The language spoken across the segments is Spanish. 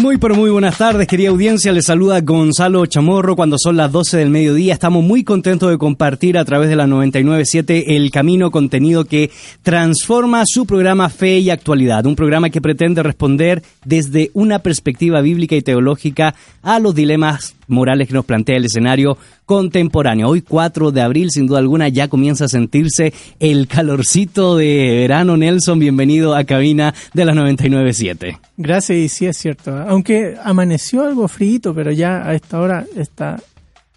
Muy pero muy buenas tardes, querida audiencia. Les saluda Gonzalo Chamorro cuando son las 12 del mediodía. Estamos muy contentos de compartir a través de la 997 El Camino contenido que transforma su programa Fe y Actualidad, un programa que pretende responder desde una perspectiva bíblica y teológica a los dilemas morales que nos plantea el escenario contemporáneo. Hoy 4 de abril, sin duda alguna, ya comienza a sentirse el calorcito de verano. Nelson, bienvenido a cabina de las 997. Gracias, y sí es cierto. Aunque amaneció algo frío, pero ya a esta hora está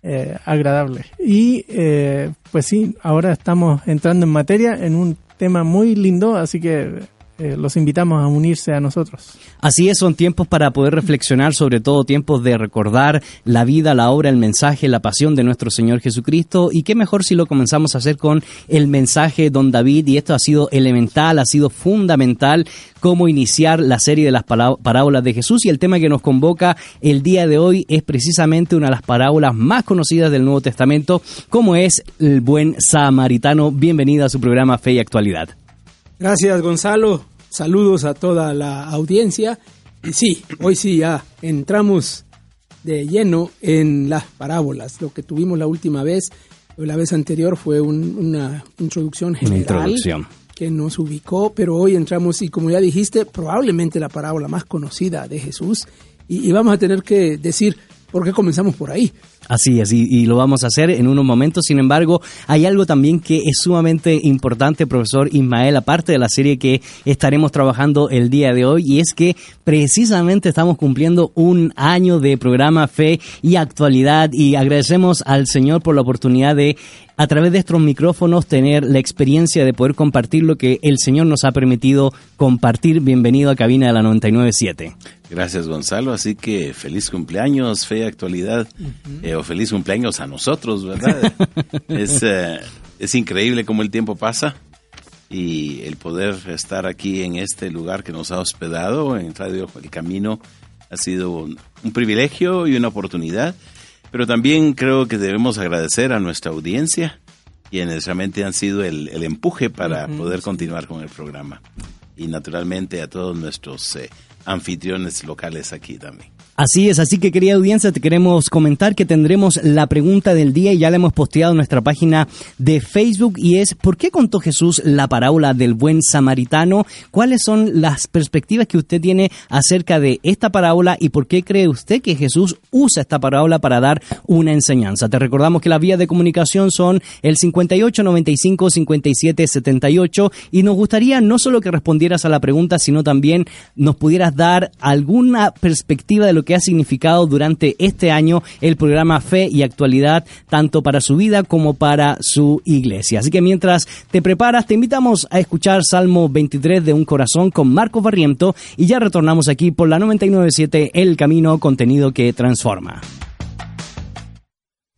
eh, agradable. Y eh, pues sí, ahora estamos entrando en materia en un tema muy lindo, así que eh, los invitamos a unirse a nosotros. Así es, son tiempos para poder reflexionar, sobre todo tiempos de recordar la vida, la obra, el mensaje, la pasión de nuestro Señor Jesucristo. Y qué mejor si lo comenzamos a hacer con el mensaje Don David. Y esto ha sido elemental, ha sido fundamental cómo iniciar la serie de las parábolas de Jesús. Y el tema que nos convoca el día de hoy es precisamente una de las parábolas más conocidas del Nuevo Testamento, como es el buen samaritano. Bienvenido a su programa Fe y Actualidad. Gracias Gonzalo, saludos a toda la audiencia. Y sí, hoy sí ya entramos de lleno en las parábolas. Lo que tuvimos la última vez, la vez anterior fue una introducción general que nos ubicó, pero hoy entramos y como ya dijiste, probablemente la parábola más conocida de Jesús. y vamos a tener que decir ¿Por qué comenzamos por ahí? Así es, y, lo vamos a hacer en unos momentos. Sin embargo, hay algo también que es sumamente importante, profesor Ismael, aparte de la serie que estaremos trabajando el día de hoy, y es que precisamente estamos cumpliendo un año de programa Fe y Actualidad, y agradecemos al Señor por la oportunidad de a través de estos micrófonos tener la experiencia de poder compartir lo que el Señor nos ha permitido compartir. Bienvenido a Cabina de la 997. Gracias Gonzalo, así que feliz cumpleaños, fe actualidad, eh, o feliz cumpleaños a nosotros, ¿verdad? es, eh, es increíble cómo el tiempo pasa y el poder estar aquí en este lugar que nos ha hospedado en Radio El Camino ha sido un, privilegio y una oportunidad, pero también creo que debemos agradecer a nuestra audiencia, quienes realmente han sido el, empuje para poder continuar con el programa. Y naturalmente a todos nuestros eh, anfitriones locales aquí también. Así es, así que querida audiencia, te queremos comentar que tendremos la pregunta del día y ya la hemos posteado en nuestra página de Facebook y es ¿por qué contó Jesús la parábola del buen samaritano? ¿Cuáles son las perspectivas que usted tiene acerca de esta parábola y por qué cree usted que Jesús usa esta parábola para dar una enseñanza? Te recordamos que las vías de comunicación son el 58 95 57 78 y nos gustaría no solo que respondieras a la pregunta, sino también nos pudieras dar alguna perspectiva de lo que ha significado durante este año el programa Fe y Actualidad, tanto para su vida como para su iglesia. Así que mientras te preparas, te invitamos a escuchar Salmo 23 de Un Corazón con Marcos Barriento y ya retornamos aquí por la 997 El Camino, contenido que transforma.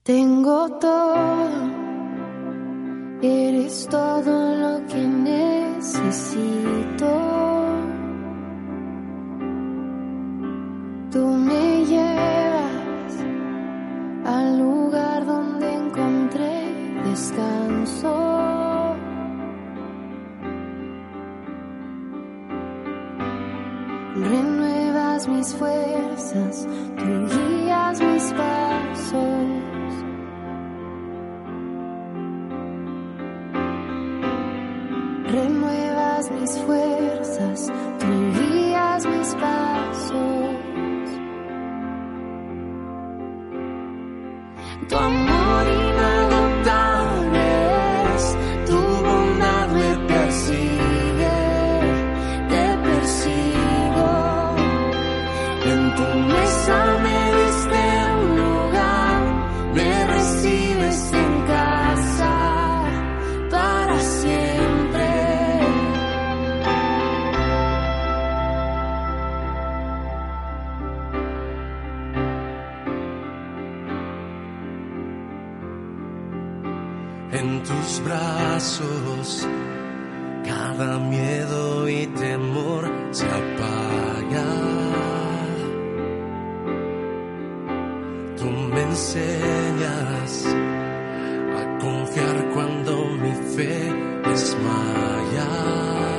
Tengo todo, eres todo lo que necesito. Tú me llevas al lugar donde encontré descanso. Renuevas mis fuerzas, tú guías mis pasos. Renuevas mis fuerzas, tú guías mis pasos. Tu amor brazos, cada miedo y temor se apaga. Tú me enseñas a confiar cuando mi fe desmaya.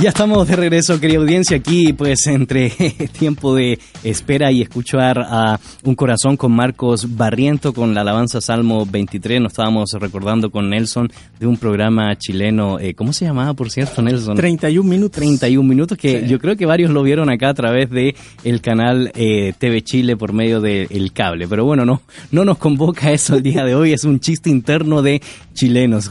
Ya estamos de regreso, querida audiencia, aquí pues entre tiempo de espera y escuchar a Un Corazón con Marcos Barriento con la alabanza Salmo 23. Nos estábamos recordando con Nelson de un programa chileno, eh, ¿cómo se llamaba por cierto Nelson? 31 minutos. 31 minutos que Sí. yo creo que varios lo vieron acá a través de el canal eh, TV Chile por medio del cable. Pero bueno, no, no nos convoca eso el día de hoy, es un chiste interno de chilenos.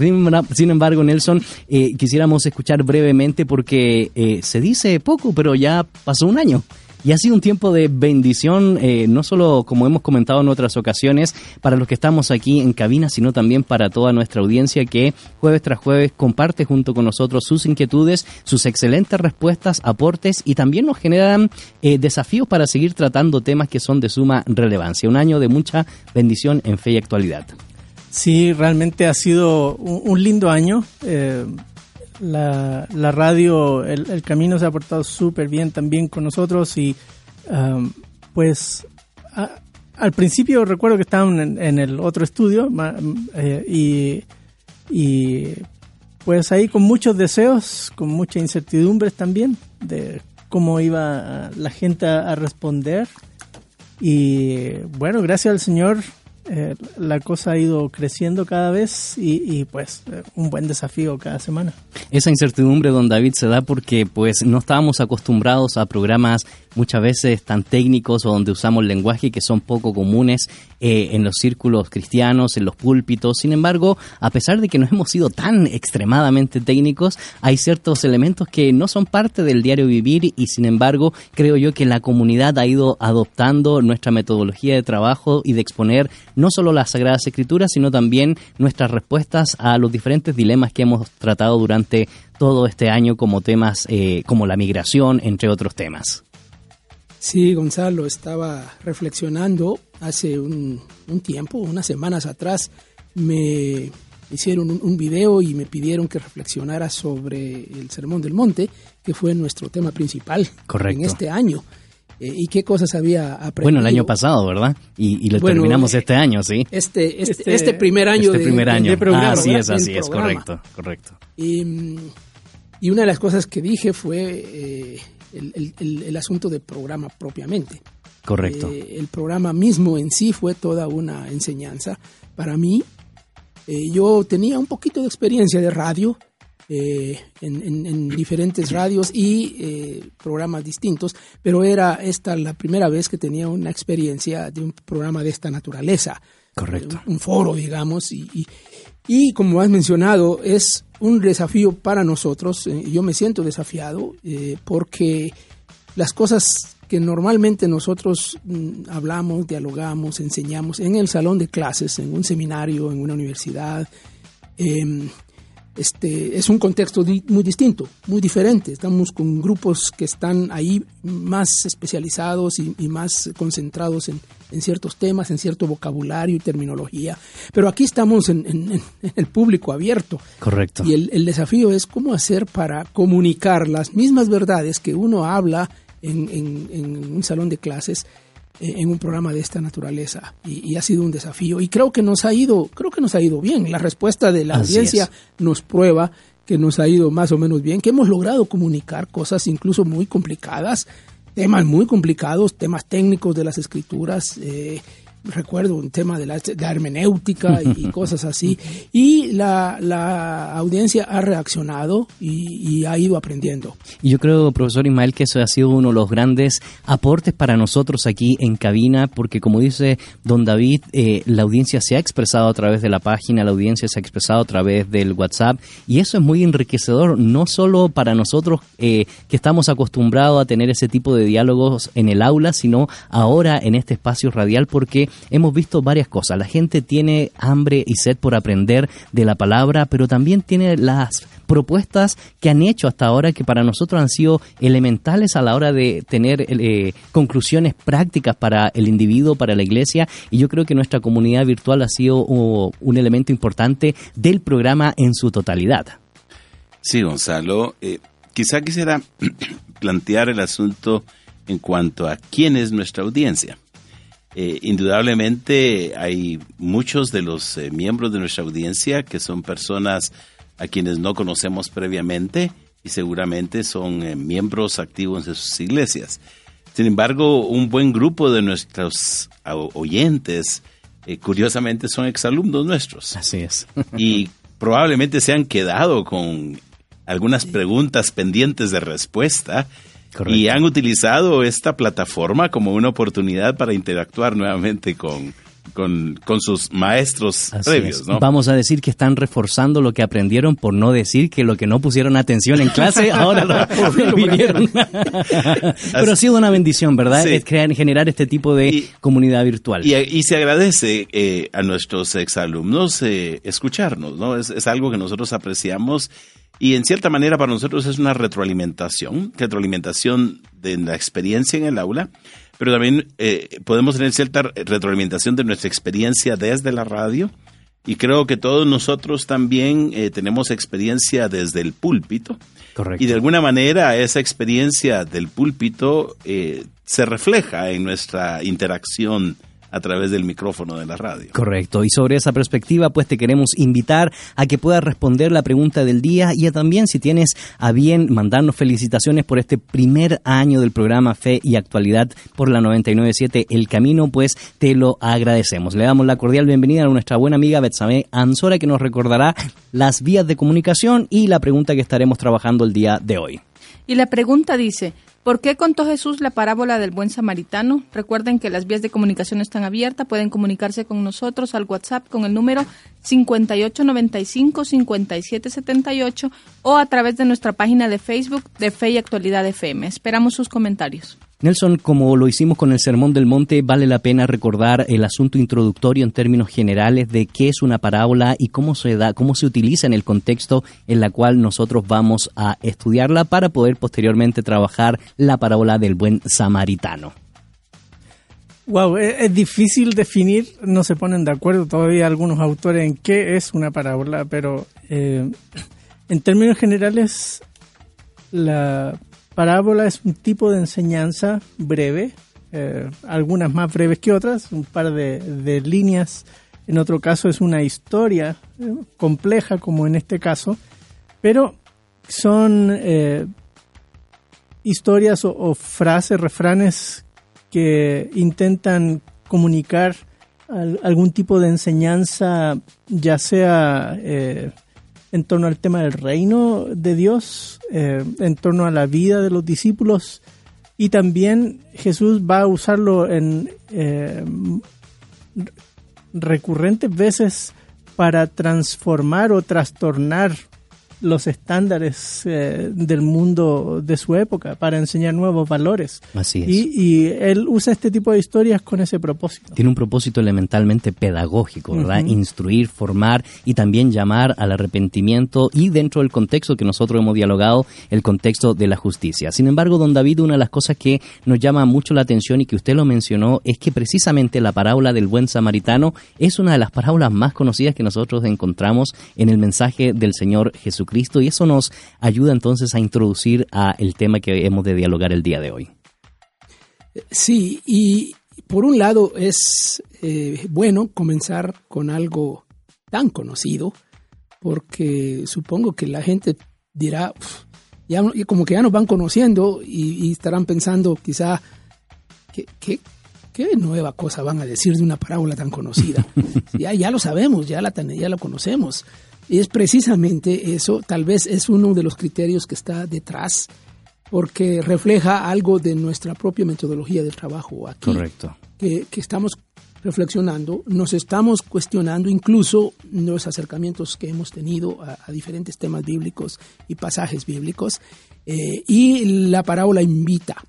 Sin embargo, Nelson, eh, quisiéramos escuchar brevemente porque eh, se dice poco, pero ya pasó un año. Y ha sido un tiempo de bendición, eh, no solo como hemos comentado en otras ocasiones, para los que estamos aquí en cabina, sino también para toda nuestra audiencia que jueves tras jueves comparte junto con nosotros sus inquietudes, sus excelentes respuestas, aportes y también nos generan eh, desafíos para seguir tratando temas que son de suma relevancia. Un año de mucha bendición en fe y actualidad. Sí, realmente ha sido un, lindo año. La, la radio, el, camino se ha portado súper bien también con nosotros y um, pues al principio recuerdo que estaban en, el otro estudio eh, y, y pues ahí con muchos deseos, con muchas incertidumbres también de cómo iba la gente a, a responder. Y bueno, gracias al Señor eh, la cosa ha ido creciendo cada vez y, y pues eh, un buen desafío cada semana. Esa incertidumbre, don David, se da porque pues no estábamos acostumbrados a programas muchas veces tan técnicos o donde usamos lenguaje que son poco comunes eh, en los círculos cristianos, en los púlpitos. Sin embargo, a pesar de que no hemos sido tan extremadamente técnicos, hay ciertos elementos que no son parte del diario vivir y sin embargo creo yo que la comunidad ha ido adoptando nuestra metodología de trabajo y de exponer no solo las Sagradas Escrituras, sino también nuestras respuestas a los diferentes dilemas que hemos tratado durante todo este año como temas eh, como la migración, entre otros temas. Sí, Gonzalo, estaba reflexionando hace un, un tiempo, unas semanas atrás, me hicieron un, un, video y me pidieron que reflexionara sobre el Sermón del Monte, que fue nuestro tema principal Correcto. en este año. Eh, y qué cosas había aprendido. Bueno, el año pasado, ¿verdad? Y, y lo Bueno, terminamos eh, este año, ¿sí? Este, este, Este- este primer año, este de, primer de- año. de programa. ah, así ¿verdad? es, así es, correcto, correcto. Y, mm, y una de las cosas que dije fue eh, el, el- asunto del programa propiamente. Correcto. Eh, el programa mismo en sí fue toda una enseñanza para mí. Eh, yo tenía un poquito de experiencia de radio eh, en, en- en diferentes radios y programas distintos, pero era esta la primera vez que tenía una experiencia de un programa de esta naturaleza. Correcto. Un foro, digamos, y, y- y como has mencionado, es un desafío para nosotros. eh, yo me siento desafiado eh, porque las cosas que normalmente nosotros mm, hablamos, dialogamos, enseñamos en el salón de clases, en un seminario, en una universidad, em, este, es un contexto di- muy distinto, muy diferente. Estamos con grupos que están ahí más especializados y, y más concentrados en, en ciertos temas, en cierto vocabulario y terminología. Pero aquí estamos en, en- en el público abierto. Correcto. Y el, el desafío es cómo hacer para comunicar las mismas verdades que uno habla en, en- en un salón de clases en un programa de esta naturaleza y, y ha sido un desafío y creo que nos ha ido creo que nos ha ido bien la respuesta de la Así audiencia es. nos prueba que nos ha ido más o menos bien que hemos logrado comunicar cosas incluso muy complicadas temas muy complicados temas técnicos de las escrituras eh, recuerdo un tema de la, de la hermenéutica y, y cosas así y la, la audiencia ha reaccionado y, y ha ido aprendiendo. Y yo creo, profesor Ismael, que eso ha sido uno de los grandes aportes para nosotros aquí en cabina, porque como dice don David, eh, la audiencia se ha expresado a través de la página, la audiencia se ha expresado a través del WhatsApp, y eso es muy enriquecedor, no solo para nosotros eh, que estamos acostumbrados a tener ese tipo de diálogos en el aula, sino ahora en este espacio radial, porque hemos visto varias cosas. La gente tiene hambre y sed por aprender de la palabra, pero también tiene las propuestas que han hecho hasta ahora que para nosotros han sido elementales a la hora de tener eh, conclusiones prácticas para el individuo, para la iglesia, y yo creo que nuestra comunidad virtual ha sido uh, un elemento importante del programa en su totalidad. Sí, Gonzalo. eh, quizá quisiera plantear el asunto en cuanto a quién es nuestra audiencia. Eh, indudablemente hay muchos de los eh, miembros de nuestra audiencia que son personas a quienes no conocemos previamente y seguramente son eh, miembros activos de sus iglesias. Sin embargo, un buen grupo de nuestros oyentes, curiosamente, son exalumnos nuestros Así es. y probablemente se han quedado con algunas preguntas pendientes de respuesta Correcto. y han utilizado esta plataforma como una oportunidad para interactuar nuevamente con, con, con sus maestros Así previos. ¿no? Vamos a decir que están reforzando lo que aprendieron por no decir que lo que no pusieron atención en clase ahora lo, lo vinieron. Pero ha sido una bendición, ¿verdad? Sí. Es crear, generar este tipo de Y- comunidad virtual. Y, y se agradece eh, a nuestros exalumnos eh, escucharnos, ¿no? Es, es algo que nosotros apreciamos y en cierta manera para nosotros es una retroalimentación, retroalimentación de la experiencia en el aula, pero también eh, podemos tener cierta retroalimentación de nuestra experiencia desde la radio y creo que todos nosotros también eh, tenemos experiencia desde el púlpito. Correcto. Y de alguna manera esa experiencia del púlpito eh, se refleja en nuestra interacción a través del micrófono de la radio. Correcto. Y sobre esa perspectiva, pues te queremos invitar a que puedas responder la pregunta del día y a también si tienes a bien mandarnos felicitaciones por este primer año del programa Fe y Actualidad por la 997 El Camino, pues te lo agradecemos. Le damos la cordial bienvenida a nuestra buena amiga Betsabe Ansora que nos recordará las vías de comunicación y la pregunta que estaremos trabajando el día de hoy. Y la pregunta dice, ¿Por qué contó Jesús la parábola del buen samaritano? Recuerden que las vías de comunicación están abiertas. Pueden comunicarse con nosotros al WhatsApp con el número 5895-5778 o a través de nuestra página de Facebook de Fe y Actualidad FM. Esperamos sus comentarios. Nelson, como lo hicimos con el Sermón del Monte, vale la pena recordar el asunto introductorio en términos generales de qué es una parábola y cómo se da, cómo se utiliza en el contexto en la cual nosotros vamos a estudiarla para poder posteriormente trabajar la parábola del buen samaritano. Wow, es, difícil definir, no se ponen de acuerdo todavía algunos autores en qué es una parábola, pero eh, en términos generales la parábola es un tipo de enseñanza breve, eh, algunas más breves que otras, un par de, líneas. En otro caso es una historia eh, compleja, como en este caso, pero son eh, historias o, frases, refranes que intentan comunicar algún tipo de enseñanza, ya sea en torno al tema del reino de Dios, eh, en torno a la vida de los discípulos. Y también Jesús va a usarlo en eh, recurrentes veces para transformar o trastornar los estándares eh, del mundo de su época para enseñar nuevos valores. Así es. Y, él usa este tipo de historias con ese propósito. Tiene un propósito elementalmente pedagógico, ¿verdad? Instruir, formar y también llamar al arrepentimiento y dentro del contexto que nosotros hemos dialogado, el contexto de la justicia. Sin embargo, don David, una de las cosas que nos llama mucho la atención y que usted lo mencionó es que precisamente la parábola del buen samaritano es una de las parábolas más conocidas que nosotros encontramos en el mensaje del Señor Jesucristo Cristo y eso nos ayuda entonces a introducir a el tema que hemos de dialogar el día de hoy. Sí, y por un lado es eh, bueno comenzar con algo tan conocido, porque supongo que la gente dirá, ya como que ya nos van conociendo y, estarán pensando quizá, ¿qué, qué, qué nueva cosa van a decir de una parábola tan conocida? ya, ya lo sabemos, ya la, ya la conocemos. Y es precisamente eso, tal vez es uno de los criterios que está detrás, porque refleja algo de nuestra propia metodología de trabajo aquí. Correcto. Que, estamos reflexionando, nos estamos cuestionando incluso los acercamientos que hemos tenido a, diferentes temas bíblicos y pasajes bíblicos, eh, y la parábola invita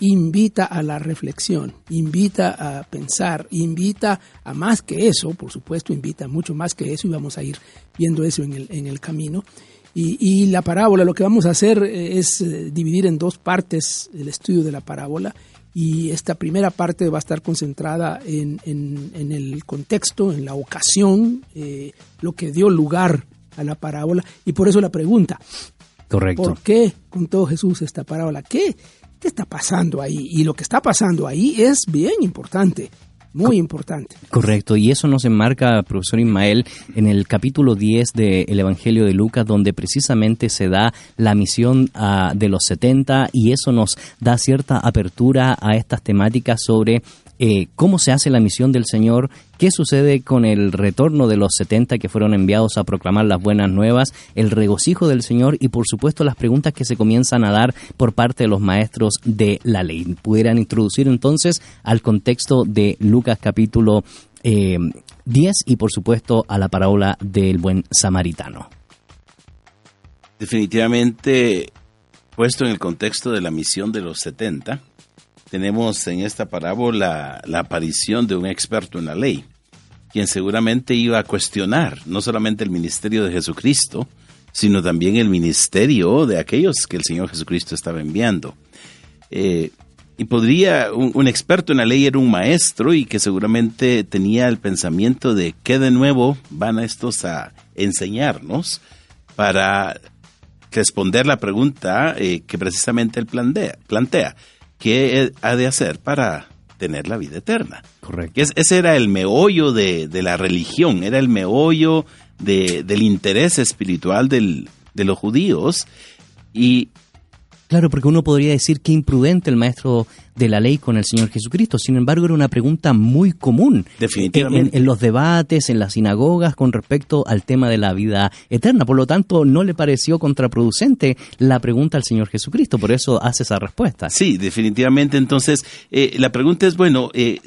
invita a la reflexión, invita a pensar, invita a más que eso, por supuesto, invita a mucho más que eso y vamos a ir viendo eso en el, en el camino. Y, la parábola, lo que vamos a hacer eh, es eh, dividir en dos partes el estudio de la parábola y esta primera parte va a estar concentrada en, en, el contexto, en la ocasión, eh, lo que dio lugar a la parábola y por eso la pregunta. Correcto. ¿Por qué contó Jesús esta parábola? ¿Qué, ¿Qué está pasando ahí? Y lo que está pasando ahí es bien importante. Muy importante. Correcto, y eso nos enmarca, profesor Ismael, en el capítulo 10 del Evangelio de Lucas, donde precisamente se da la misión ah, de los 70 y eso nos da cierta apertura a estas temáticas sobre eh, cómo se hace la misión del Señor, qué sucede con el retorno de los 70 que fueron enviados a proclamar las buenas nuevas, el regocijo del Señor y por supuesto las preguntas que se comienzan a dar por parte de los maestros de la ley. Pudieran introducir entonces al contexto de Lucas capítulo 10 eh, y por supuesto a la parábola del buen samaritano. Definitivamente, puesto en el contexto de la misión de los 70, tenemos en esta parábola la aparición de un experto en la ley, quien seguramente iba a cuestionar no solamente el ministerio de Jesucristo, sino también el ministerio de aquellos que el Señor Jesucristo estaba enviando. Eh, y podría, un, experto en la ley era un maestro y que seguramente tenía el pensamiento de qué de nuevo van a estos a enseñarnos para responder la pregunta eh, que precisamente él plantea. plantea. ¿Qué ha de hacer para tener la vida eterna. Correcto. Que es- ese era el meollo de, de la religión, era el meollo de- del interés espiritual del- de los judíos. Y Claro, porque uno podría decir que imprudente el maestro de la ley con el Señor Jesucristo. Sin embargo, era una pregunta muy común Definitivamente. en, en los debates, en las sinagogas, con respecto al tema de la vida eterna. Por lo tanto, no le pareció contraproducente la pregunta al Señor Jesucristo. Por eso hace esa respuesta. Sí, definitivamente. Entonces, eh, la pregunta es, bueno, eh,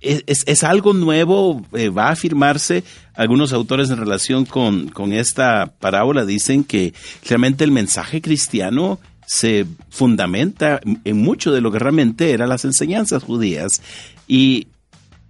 ¿es, es- es algo nuevo? Eh, ¿Va a afirmarse? Algunos autores en relación con, con esta parábola dicen que realmente el mensaje cristiano se fundamenta en mucho de lo que realmente eran las enseñanzas judías. Y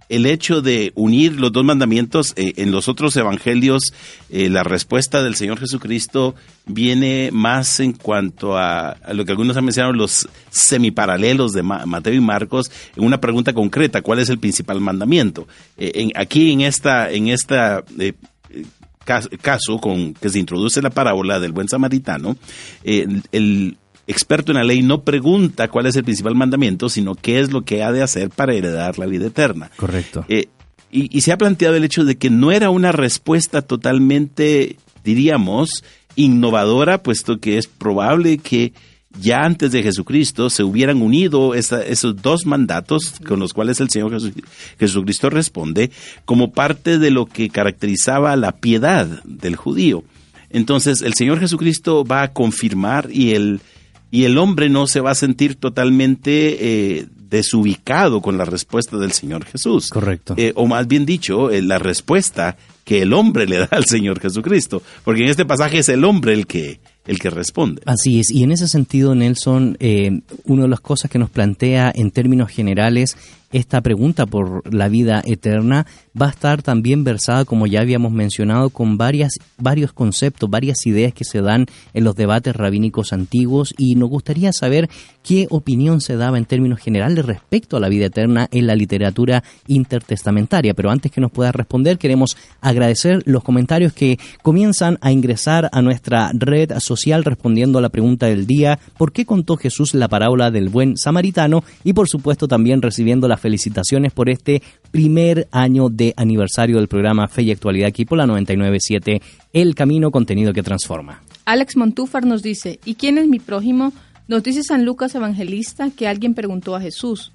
el hecho de unir los dos mandamientos eh, en los otros evangelios, eh, la respuesta del Señor Jesucristo viene más en cuanto a, lo que algunos han mencionado, los semiparalelos de Ma- Mateo y Marcos, en una pregunta concreta, ¿cuál es el principal mandamiento? Eh, aquí en esta, en esta eh, eh, cas- caso con que se introduce la parábola del buen samaritano, el experto en la ley no pregunta cuál es el principal mandamiento, sino qué es lo que ha de hacer para heredar la vida eterna. Correcto. Eh, y, y se ha planteado el hecho de que no era una respuesta totalmente, diríamos, innovadora, puesto que es probable que ya antes de Jesucristo se hubieran unido esa- esos dos mandatos con los cuales el Señor Jesu- Jesucristo responde como parte de lo que caracterizaba la piedad del judío. Entonces el Señor Jesucristo va a confirmar y el, y el hombre no se va a sentir totalmente eh, desubicado con la respuesta del Señor Jesús. Correcto. Eh, o más bien dicho, eh, la respuesta que el hombre le da al Señor Jesucristo. Porque en este pasaje es el hombre el que, el que responde. Así es, y en ese sentido, Nelson, una de las cosas que nos plantea en términos generales esta pregunta por la vida eterna va a estar también versada, como ya habíamos mencionado, con varias, varios conceptos, varias ideas que se dan en los debates rabínicos antiguos y nos gustaría saber qué opinión se daba en términos generales respecto a la vida eterna en la literatura intertestamentaria. Pero antes que nos pueda responder, queremos agradecer los comentarios que comienzan a ingresar a nuestra red social respondiendo a la pregunta del día, ¿por qué contó Jesús la parábola del buen samaritano? Y por supuesto también recibiendo felicitaciones por este primer año de aniversario del programa Fe y Actualidad aquí por la 997 El Camino, contenido que transforma. Alex Montúfar nos dice, ¿y quién es mi prójimo? Nos dice San Lucas Evangelista que alguien preguntó a Jesús.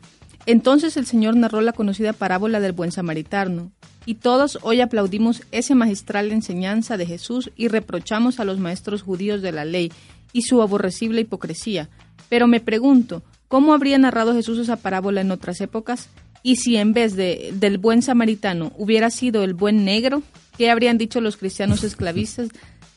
Entonces el Señor narró la conocida parábola del buen samaritano. Y todos hoy aplaudimos esa magistral enseñanza de Jesús y reprochamos a los maestros judíos de la ley y su aborrecible hipocresía. Pero me pregunto, ¿cómo habría narrado Jesús esa parábola en otras épocas? Y si en vez de, del buen samaritano hubiera sido el buen negro, ¿qué habrían dicho los cristianos esclavistas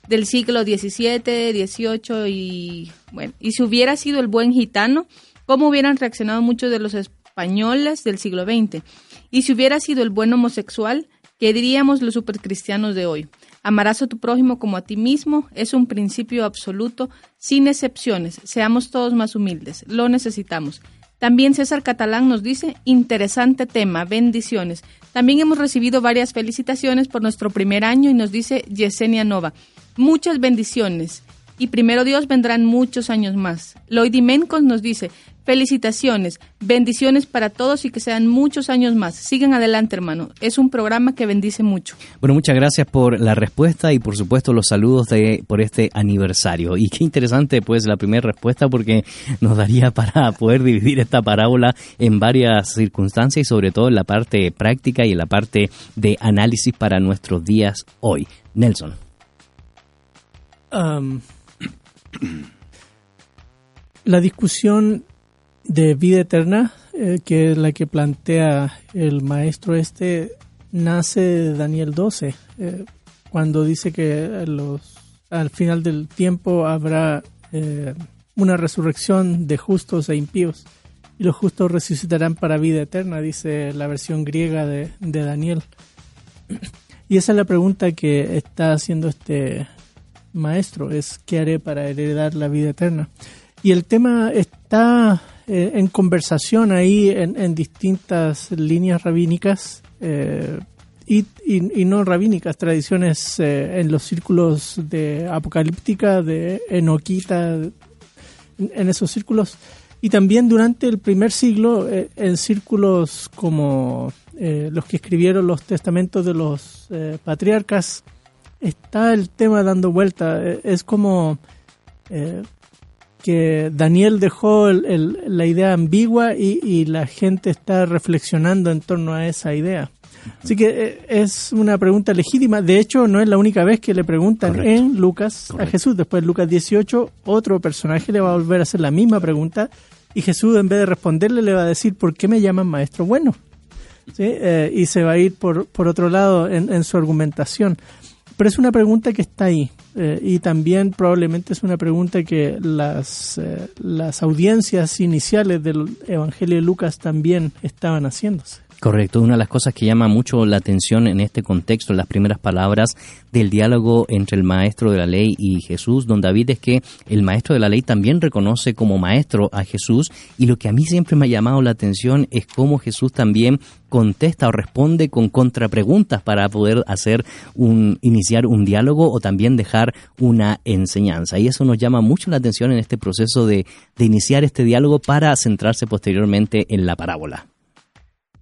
del siglo XVII, XVIII y bueno, y si hubiera sido el buen gitano, ¿cómo hubieran reaccionado muchos de los españoles del siglo XX? Y si hubiera sido el buen homosexual, ¿qué diríamos los supercristianos de hoy? Amarás a tu prójimo como a ti mismo es un principio absoluto, sin excepciones. Seamos todos más humildes, lo necesitamos. También César Catalán nos dice, interesante tema, bendiciones. También hemos recibido varias felicitaciones por nuestro primer año y nos dice Yesenia Nova, muchas bendiciones. Y primero Dios vendrán muchos años más. Lloyd Mencos nos dice, felicitaciones, bendiciones para todos y que sean muchos años más. Sigan adelante, hermano. Es un programa que bendice mucho. Bueno, muchas gracias por la respuesta y por supuesto los saludos de por este aniversario. Y qué interesante pues la primera respuesta porque nos daría para poder dividir esta parábola en varias circunstancias y sobre todo en la parte práctica y en la parte de análisis para nuestros días hoy. Nelson. Um, la discusión de vida eterna, eh, que es la que plantea el maestro este, nace Daniel 12, eh, cuando dice que los, al final del tiempo habrá eh, una resurrección de justos e impíos, y los justos resucitarán para vida eterna, dice la versión griega de, de Daniel. Y esa es la pregunta que está haciendo este maestro, es ¿qué haré para heredar la vida eterna? Y el tema está eh, en conversación ahí en, en distintas líneas rabínicas eh, y, y- y no rabínicas, tradiciones eh, en los círculos de apocalíptica, de enoquita, en, en esos círculos Y también durante el primer siglo, eh, en círculos como eh, los que escribieron los testamentos de los patriarcas, está el tema dando vuelta. Es como que Daniel dejó el- el- la idea ambigua y, y la gente está reflexionando en torno a esa idea. Así que eh, es una pregunta legítima. De hecho, no es la única vez que le preguntan Correcto. en Lucas a. Jesús. Después, Lucas 18, otro personaje le va a volver a hacer la misma pregunta y Jesús, en vez de responderle, le va a decir, ¿por qué me llaman maestro bueno? ¿Sí? Eh, y se va a ir por, por otro lado en, en su argumentación. Pero es una pregunta que está ahí. eh, y también probablemente es una pregunta que las, eh, las audiencias iniciales del Evangelio de Lucas también estaban haciéndose. Correcto, una de las cosas que llama mucho la atención en este contexto, en las primeras palabras del diálogo entre el maestro de la ley y Jesús, don David, es que el maestro de la ley también reconoce como maestro a Jesús y lo que a mí siempre me ha llamado la atención es cómo Jesús también contesta o responde con contrapreguntas para poder hacer un iniciar un diálogo o también dejar una enseñanza y eso nos llama mucho la atención en este proceso de, de iniciar este diálogo para centrarse posteriormente en la parábola.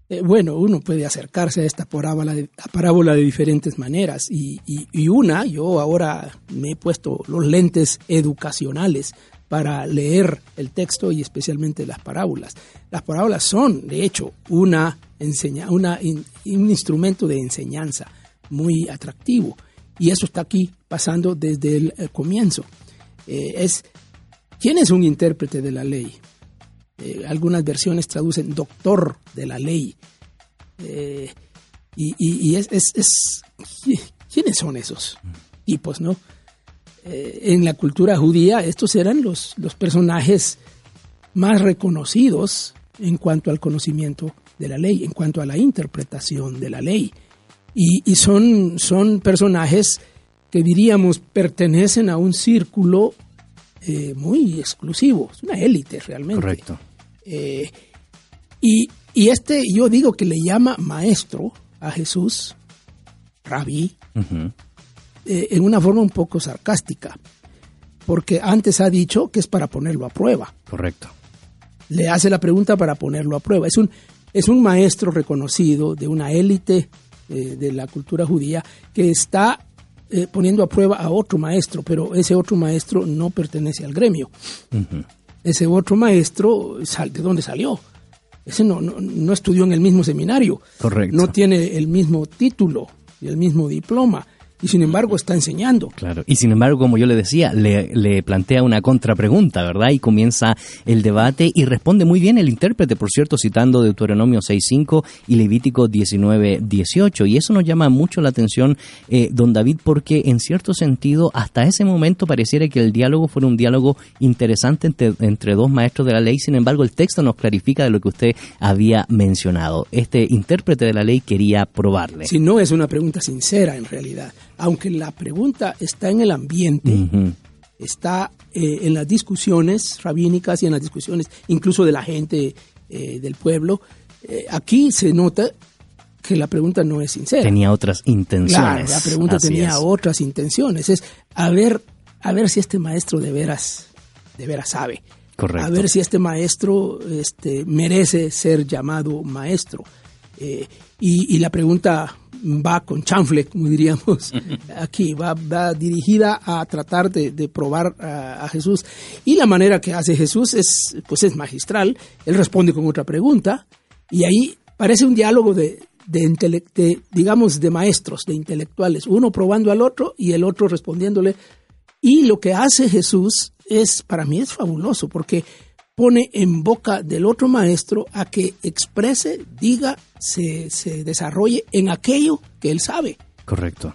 Eh, bueno, uno puede acercarse a esta parábola de, parábola de diferentes maneras y, y- una, yo ahora me he puesto los lentes educacionales para leer el texto y especialmente las parábolas. Las parábolas son, de hecho, una enseña, una un instrumento de enseñanza muy atractivo y eso está aquí pasando desde el, eh, comienzo. Eh, es ¿Quién es un intérprete de la ley? Eh, algunas versiones traducen doctor de la ley. Eh, y es- ¿Quiénes son esos tipos, no? Eh, en la cultura judía, estos eran los, los personajes más reconocidos en cuanto al conocimiento de la ley, en cuanto a la interpretación de la ley. Y, y son, son personajes que diríamos pertenecen a un círculo eh, muy exclusivo, es una élite realmente. Correcto. Eh, y, y este, yo digo que le llama maestro a Jesús, rabí, eh, en una forma un poco sarcástica, porque antes ha dicho que es para ponerlo a prueba. Correcto. Le hace la pregunta para ponerlo a prueba. Es un, es un maestro reconocido de una élite eh, de la cultura judía que está eh, poniendo a prueba a otro maestro, pero ese otro maestro no pertenece al gremio. Ese otro maestro, sal- ¿de dónde salió? Ese no, no, no estudió en el mismo seminario. Correcto. No tiene el mismo título y el mismo diploma. Y sin embargo está enseñando. Claro. Y sin embargo, como yo le decía, le, le plantea una contrapregunta, ¿verdad? Y comienza el debate y responde muy bien el intérprete, por cierto, citando Deuteronomio 6.5 y Levítico 19.18. Y eso nos llama mucho la atención, eh, don David, porque en cierto sentido, hasta ese momento pareciera que el diálogo fuera un diálogo interesante entre, entre dos maestros de la ley. Sin embargo, el texto nos clarifica de lo que usted había mencionado. Este intérprete de la ley quería probarle. Si no es una pregunta sincera en realidad. Aunque la pregunta está en el ambiente, está eh, en las discusiones rabínicas y en las discusiones incluso de la gente eh, del pueblo, eh, aquí se nota que la pregunta no es sincera. Tenía otras intenciones. Claro, la pregunta Así tenía es. otras intenciones. Es a ver, a ver si este maestro de veras, de veras sabe. Correcto. A ver si este maestro este, merece ser llamado maestro. Eh, y, y la pregunta va con chanfle, como diríamos aquí, va, va dirigida a tratar de, de probar a, a Jesús. Y la manera que hace Jesús es, pues es magistral. Él responde con otra pregunta y ahí parece un diálogo de, de, de, digamos, de maestros, de intelectuales, uno probando al otro y el otro respondiéndole. Y lo que hace Jesús es, para mí es fabuloso, porque pone en boca del otro maestro a que exprese, diga, se, se desarrolle en aquello que él sabe. Correcto.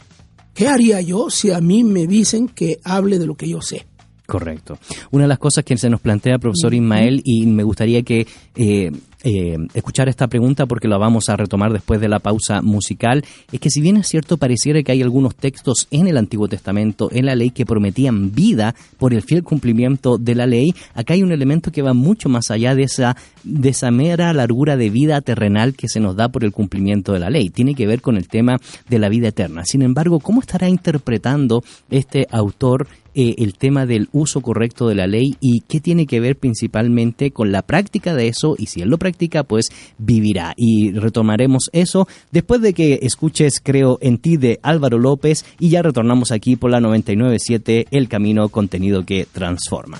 ¿Qué haría yo si a mí me dicen que hable de lo que yo sé? Correcto. Una de las cosas que se nos plantea, profesor Ismael, y me gustaría que eh, eh, escuchar esta pregunta porque la vamos a retomar después de la pausa musical, es que si bien es cierto, pareciera que hay algunos textos en el Antiguo Testamento, en la ley, que prometían vida por el fiel cumplimiento de la ley, acá hay un elemento que va mucho más allá de esa, de esa mera largura de vida terrenal que se nos da por el cumplimiento de la ley. Tiene que ver con el tema de la vida eterna. Sin embargo, ¿cómo estará interpretando este autor eh, el tema del uso correcto de la ley y qué tiene que ver principalmente con la práctica de eso y si él lo practica pues vivirá y retomaremos eso después de que escuches creo en ti de Álvaro López y ya retornamos aquí por la 997 El Camino contenido que transforma.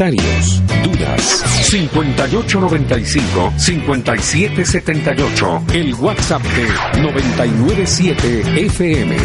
Comentarios, dudas. 5895-5778. El WhatsApp de 997 FM.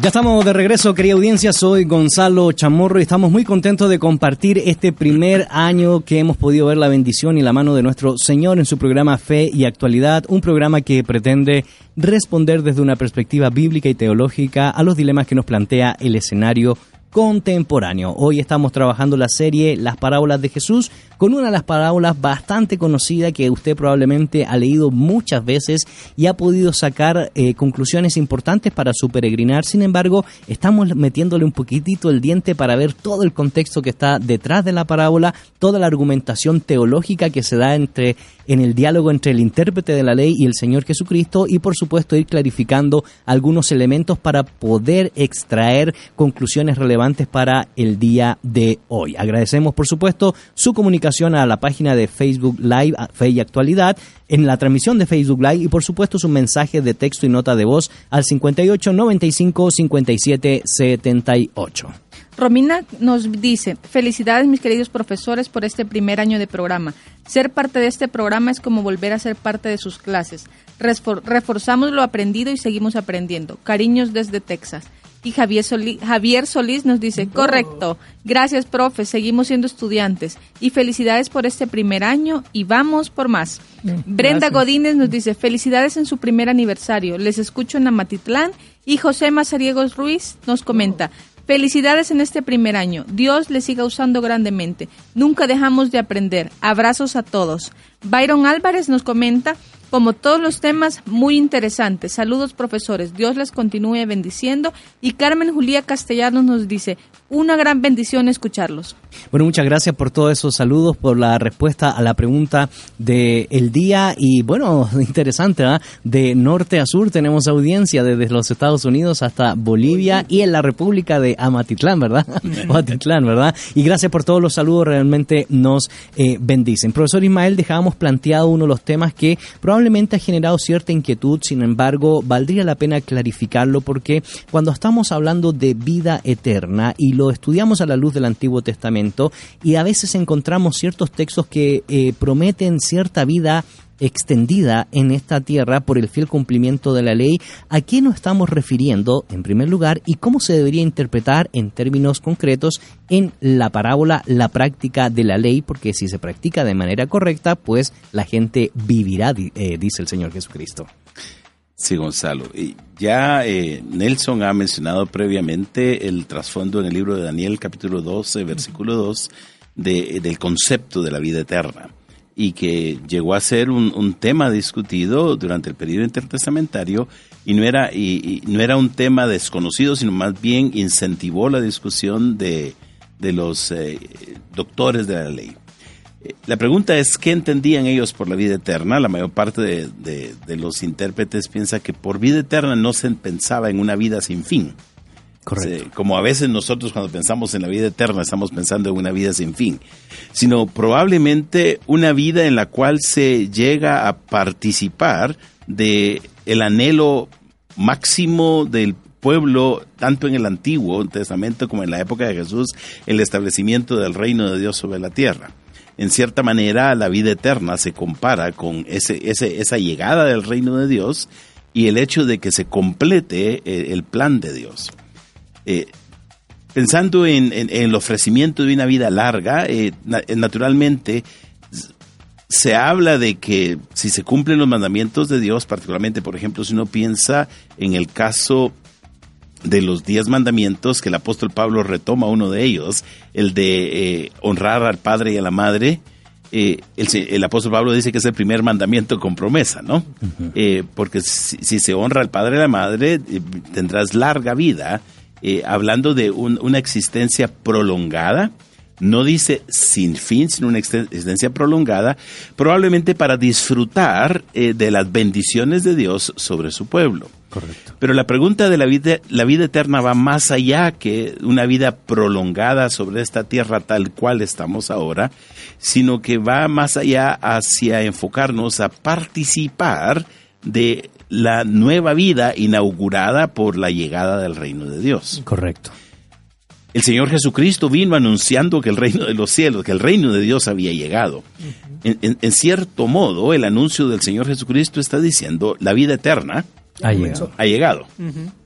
Ya estamos de regreso, querida audiencia. Soy Gonzalo Chamorro y estamos muy contentos de compartir este primer año que hemos podido ver la bendición y la mano de nuestro Señor en su programa Fe y Actualidad, un programa que pretende responder desde una perspectiva bíblica y teológica a los dilemas que nos plantea el escenario contemporáneo. Hoy estamos trabajando la serie Las parábolas de Jesús con una de las parábolas bastante conocida que usted probablemente ha leído muchas veces y ha podido sacar eh, conclusiones importantes para su peregrinar. Sin embargo, estamos metiéndole un poquitito el diente para ver todo el contexto que está detrás de la parábola, toda la argumentación teológica que se da entre en el diálogo entre el intérprete de la ley y el Señor Jesucristo y por supuesto ir clarificando algunos elementos para poder extraer conclusiones relevantes para el día de hoy. Agradecemos por supuesto su comunicación a la página de Facebook Live Fe y Actualidad en la transmisión de Facebook Live y por supuesto su mensaje de texto y nota de voz al 58 95 57 78. Romina nos dice, felicidades mis queridos profesores por este primer año de programa. Ser parte de este programa es como volver a ser parte de sus clases. Reforzamos lo aprendido y seguimos aprendiendo. Cariños desde Texas. Y Javier, Solís nos dice, correcto, gracias profe, seguimos siendo estudiantes. Y felicidades por este primer año y vamos por más. Brenda gracias. Godínez nos dice, felicidades en su primer aniversario. Les escucho en Amatitlán. Y José Mazariegos Ruiz nos comenta, Felicidades en este primer año. Dios le siga usando grandemente. Nunca dejamos de aprender. Abrazos a todos. Byron Álvarez nos comenta, como todos los temas, muy interesantes. Saludos profesores. Dios les continúe bendiciendo. Y Carmen Julia Castellanos nos dice, una gran bendición escucharlos. Bueno, muchas gracias por todos esos saludos, por la respuesta a la pregunta del día y bueno, interesante, ¿ah? De norte a sur tenemos audiencia desde los Estados Unidos hasta Bolivia y en la República de Amatitlán, ¿verdad? o Atitlán, ¿verdad? Y gracias por todos los saludos, realmente nos eh, bendicen. Profesor Ismael, dejábamos planteado uno de los temas que probablemente ha generado cierta inquietud, sin embargo, valdría la pena clarificarlo porque cuando estamos hablando de vida eterna y lo estudiamos a la luz del Antiguo Testamento y a veces encontramos ciertos textos que eh, prometen cierta vida extendida en esta tierra por el fiel cumplimiento de la ley, ¿a qué nos estamos refiriendo en primer lugar y cómo se debería interpretar en términos concretos en la parábola la práctica de la ley? Porque si se practica de manera correcta, pues la gente vivirá, eh, dice el Señor Jesucristo. Sí, Gonzalo. Y ya eh, Nelson ha mencionado previamente el trasfondo en el libro de Daniel, capítulo 12, versículo 2, de- del concepto de la vida eterna y que llegó a ser un, un tema discutido durante el periodo intertestamentario y no era y, y no era un tema desconocido, sino más bien incentivó la discusión de, de los eh, doctores de la ley. La pregunta es, ¿qué entendían ellos por la vida eterna? La mayor parte de, de- de los intérpretes piensa que por vida eterna no se pensaba en una vida sin fin. Correcto. Se- como a veces nosotros cuando pensamos en la vida eterna estamos pensando en una vida sin fin, sino probablemente una vida en la cual se llega a participar de el anhelo máximo del pueblo, tanto en el Antiguo Testamento como en la época de Jesús, el establecimiento del reino de Dios sobre la tierra. En cierta manera, la vida eterna se compara con ese, esa llegada del reino de Dios y el hecho de que se complete eh, el plan de Dios. Eh, pensando en, en- el ofrecimiento de una vida larga, eh, na- naturalmente se habla de que si se cumplen los mandamientos de Dios, particularmente, por ejemplo, si uno piensa en el caso de los diez mandamientos, que el apóstol Pablo retoma uno de ellos, el de eh, honrar al padre y a la madre, eh, el, apóstol Pablo dice que es el primer mandamiento con promesa, ¿no? Eh, porque si, si se honra al padre y a la madre, tendrás larga vida, hablando de un- una existencia prolongada. No dice sin fin, sino una existencia prolongada, probablemente para disfrutar eh, de las bendiciones de Dios sobre su pueblo. Correcto. Pero la pregunta de la vida, la vida eterna va más allá que una vida prolongada sobre esta tierra tal cual estamos ahora, sino que va más allá hacia enfocarnos a participar de la nueva vida inaugurada por la llegada del reino de Dios. Correcto. El Señor Jesucristo vino anunciando que el reino de los cielos, que el reino de Dios había llegado. En, en- en cierto modo, el anuncio del Señor Jesucristo está diciendo la vida eterna Ha llegado. ha llegado.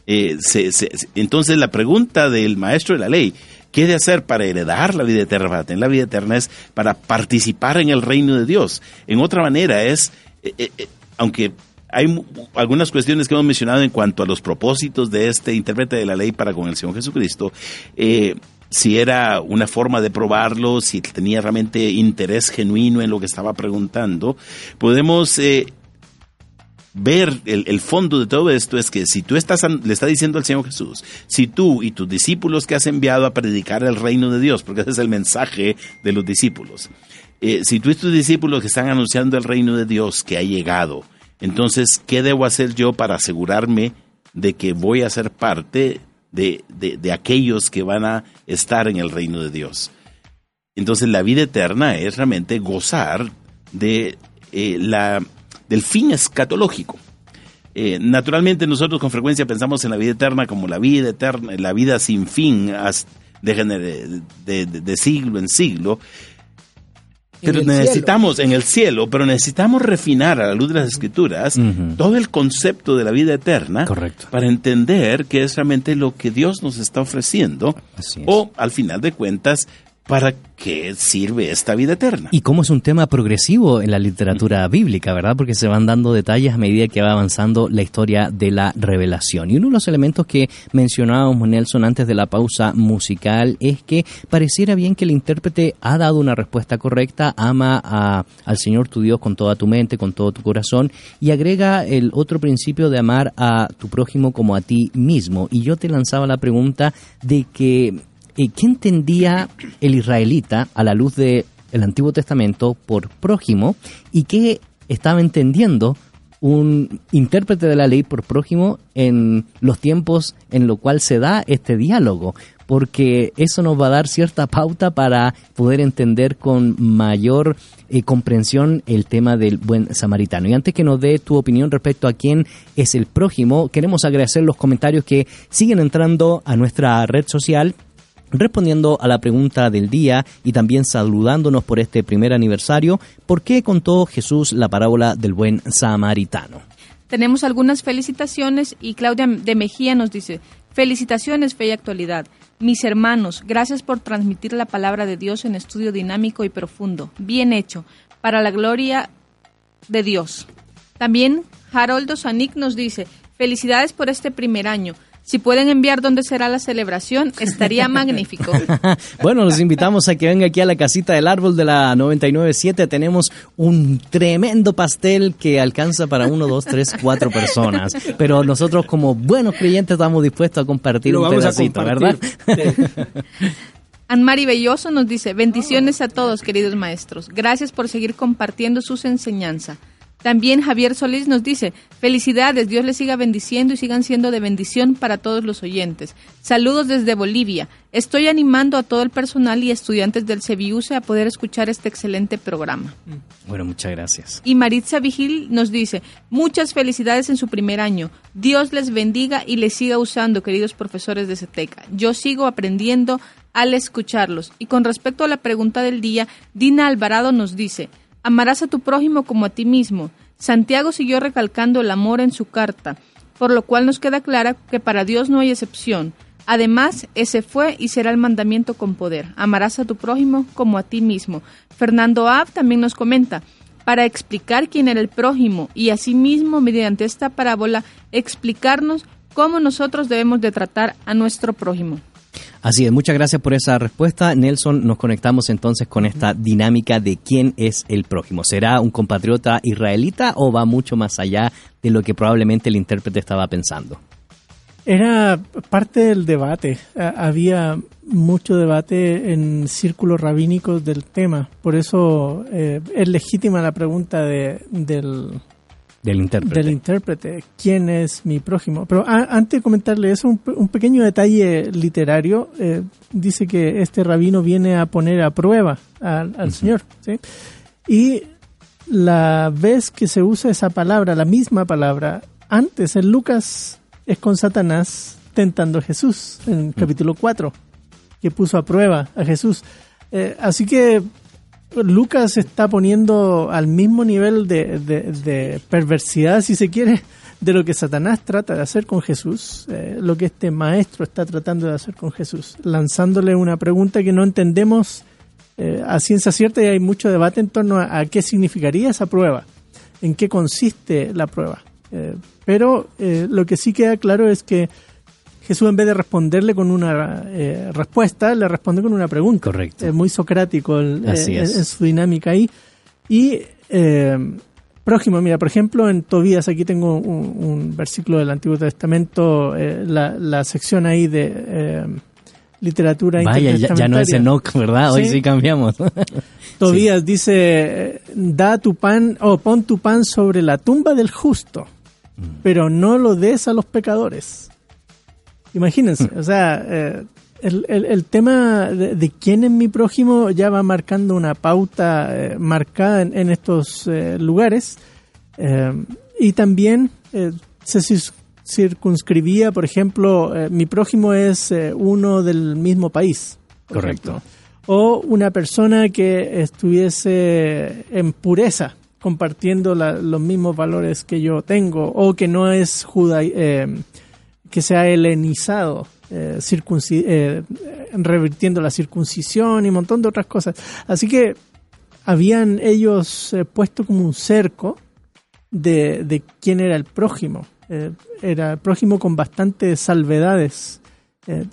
Eh, se- se- se- entonces la pregunta del maestro de la ley, ¿qué he de hacer para heredar la vida eterna, para tener la vida eterna? Es para participar en el reino de Dios. En otra manera es, eh, eh, aunque hay algunas cuestiones que hemos mencionado en cuanto a los propósitos de este intérprete de la ley para con el Señor Jesucristo, si era una forma de probarlo, si tenía realmente interés genuino en lo que estaba preguntando, podemos ver el, el fondo de todo esto es que si tú estás, le está diciendo al Señor Jesús, si tú y tus discípulos que has enviado a predicar el reino de Dios, porque ese es el mensaje de los discípulos, eh, si tú y tus discípulos que están anunciando el reino de Dios que ha llegado, entonces, ¿qué debo hacer yo para asegurarme de que voy a ser parte de, de- de aquellos que van a estar en el reino de Dios? Entonces, la vida eterna es realmente gozar de eh, la, del fin escatológico. Eh, naturalmente nosotros con frecuencia pensamos en la vida eterna como la vida eterna, la vida sin fin de, gener- de- de- de siglo en siglo. Pero necesitamos en el cielo, pero necesitamos refinar a la luz de las escrituras todo el concepto de la vida eterna Correcto. para entender que es realmente lo que Dios nos está ofreciendo o al final de cuentas para qué sirve esta vida eterna. Y cómo es un tema progresivo en la literatura bíblica, ¿verdad? Porque se van dando detalles a medida que va avanzando la historia de la revelación. Y uno de los elementos que mencionábamos, Nelson, antes de la pausa musical, es que pareciera bien que el intérprete ha dado una respuesta correcta, ama a- al Señor tu Dios con toda tu mente, con todo tu corazón, y agrega el otro principio de amar a tu prójimo como a ti mismo. Y yo te lanzaba la pregunta de que ¿qué entendía el israelita a la luz del Antiguo Testamento por prójimo y qué estaba entendiendo un intérprete de la ley por prójimo en los tiempos en lo cual se da este diálogo? Porque eso nos va a dar cierta pauta para poder entender con mayor eh, comprensión el tema del buen samaritano. Y antes que nos dé tu opinión respecto a quién es el prójimo, queremos agradecer los comentarios que siguen entrando a nuestra red social respondiendo a la pregunta del día y también saludándonos por este primer aniversario, ¿por qué contó Jesús la parábola del buen samaritano? Tenemos algunas felicitaciones y Claudia de Mejía nos dice, felicitaciones, fe y actualidad. Mis hermanos, gracias por transmitir la palabra de Dios en estudio dinámico y profundo. Bien hecho, para la gloria de Dios. También Haroldo Sanik nos dice, felicidades por este primer año. Si pueden enviar dónde será la celebración, estaría magnífico. bueno, los invitamos a que venga aquí a la casita del árbol de la 997. Tenemos un tremendo pastel que alcanza para uno, dos, tres, cuatro personas. Pero nosotros como buenos creyentes estamos dispuestos a compartir Lo un vamos a pedacito, compartir. ¿verdad? Anmari Belloso nos dice, bendiciones a todos, queridos maestros. Gracias por seguir compartiendo sus enseñanzas. También Javier Solís nos dice, felicidades, Dios les siga bendiciendo y sigan siendo de bendición para todos los oyentes. Saludos desde Bolivia. Estoy animando a todo el personal y estudiantes del CEBIUSE a poder escuchar este excelente programa. Bueno, muchas gracias. Y Maritza Vigil nos dice, muchas felicidades en su primer año. Dios les bendiga y les siga usando, queridos profesores de CETECA. Yo sigo aprendiendo al escucharlos. Y con respecto a la pregunta del día, Dina Alvarado nos dice, amarás a tu prójimo como a ti mismo. Santiago siguió recalcando el amor en su carta, por lo cual nos queda clara que para Dios no hay excepción. Además, ese fue y será el mandamiento con poder. Amarás a tu prójimo como a ti mismo. Fernando Ab también nos comenta, para explicar quién era el prójimo y asimismo, mediante esta parábola, explicarnos cómo nosotros debemos de tratar a nuestro prójimo. Así es, muchas gracias por esa respuesta. Nelson, nos conectamos entonces con esta dinámica de quién es el prójimo. ¿Será un compatriota israelita o va mucho más allá de lo que probablemente el intérprete estaba pensando? Era parte del debate. Ha- Había mucho debate en círculos rabínicos del tema. Por eso eh, es legítima la pregunta de, del, Del intérprete. del intérprete. ¿Quién es mi prójimo? Pero a- antes de comentarle eso, un, un pequeño detalle literario. eh, dice que este rabino viene a poner a prueba al, al Señor. ¿sí? Y la vez que se usa esa palabra, la misma palabra, antes en Lucas es con Satanás tentando a Jesús, en capítulo 4, que puso a prueba a Jesús. Eh, así que Lucas está poniendo al mismo nivel de, perversidad, si se quiere, de lo que Satanás trata de hacer con Jesús, eh, lo que este maestro está tratando de hacer con Jesús, lanzándole una pregunta que no entendemos eh, a ciencia cierta y hay mucho debate en torno a, qué significaría esa prueba, en qué consiste la prueba. Eh, pero lo que sí queda claro es que Jesús en vez de responderle con una eh, respuesta, le responde con una pregunta. Correcto. Es muy socrático el- Así eh, es. en su dinámica ahí. Y eh, próximo, mira, por ejemplo, en Tobías, aquí tengo un, un versículo del Antiguo Testamento, eh, la, la sección ahí de literatura Vaya, ya, ya no es. Enoch, ¿verdad? Hoy Sí. sí, cambiamos. Tobías dice, da tu pan o pon tu pan sobre la tumba del justo, pero no lo des a los pecadores. Imagínense, o sea, eh, el, el- el tema de, de quién es mi prójimo ya va marcando una pauta eh, marcada en, en estos eh, lugares y también se circunscribía, por ejemplo, mi prójimo es uno del mismo país. Correcto. ejemplo o una persona que estuviese en pureza, compartiendo la- los mismos valores que yo tengo, o que no es juda, que sea helenizado, eh, eh, revirtiendo la circuncisión y un montón de otras cosas. Así que habían ellos eh, puesto como un cerco de, de quién era el prójimo. Eh, era el prójimo con bastantes salvedades.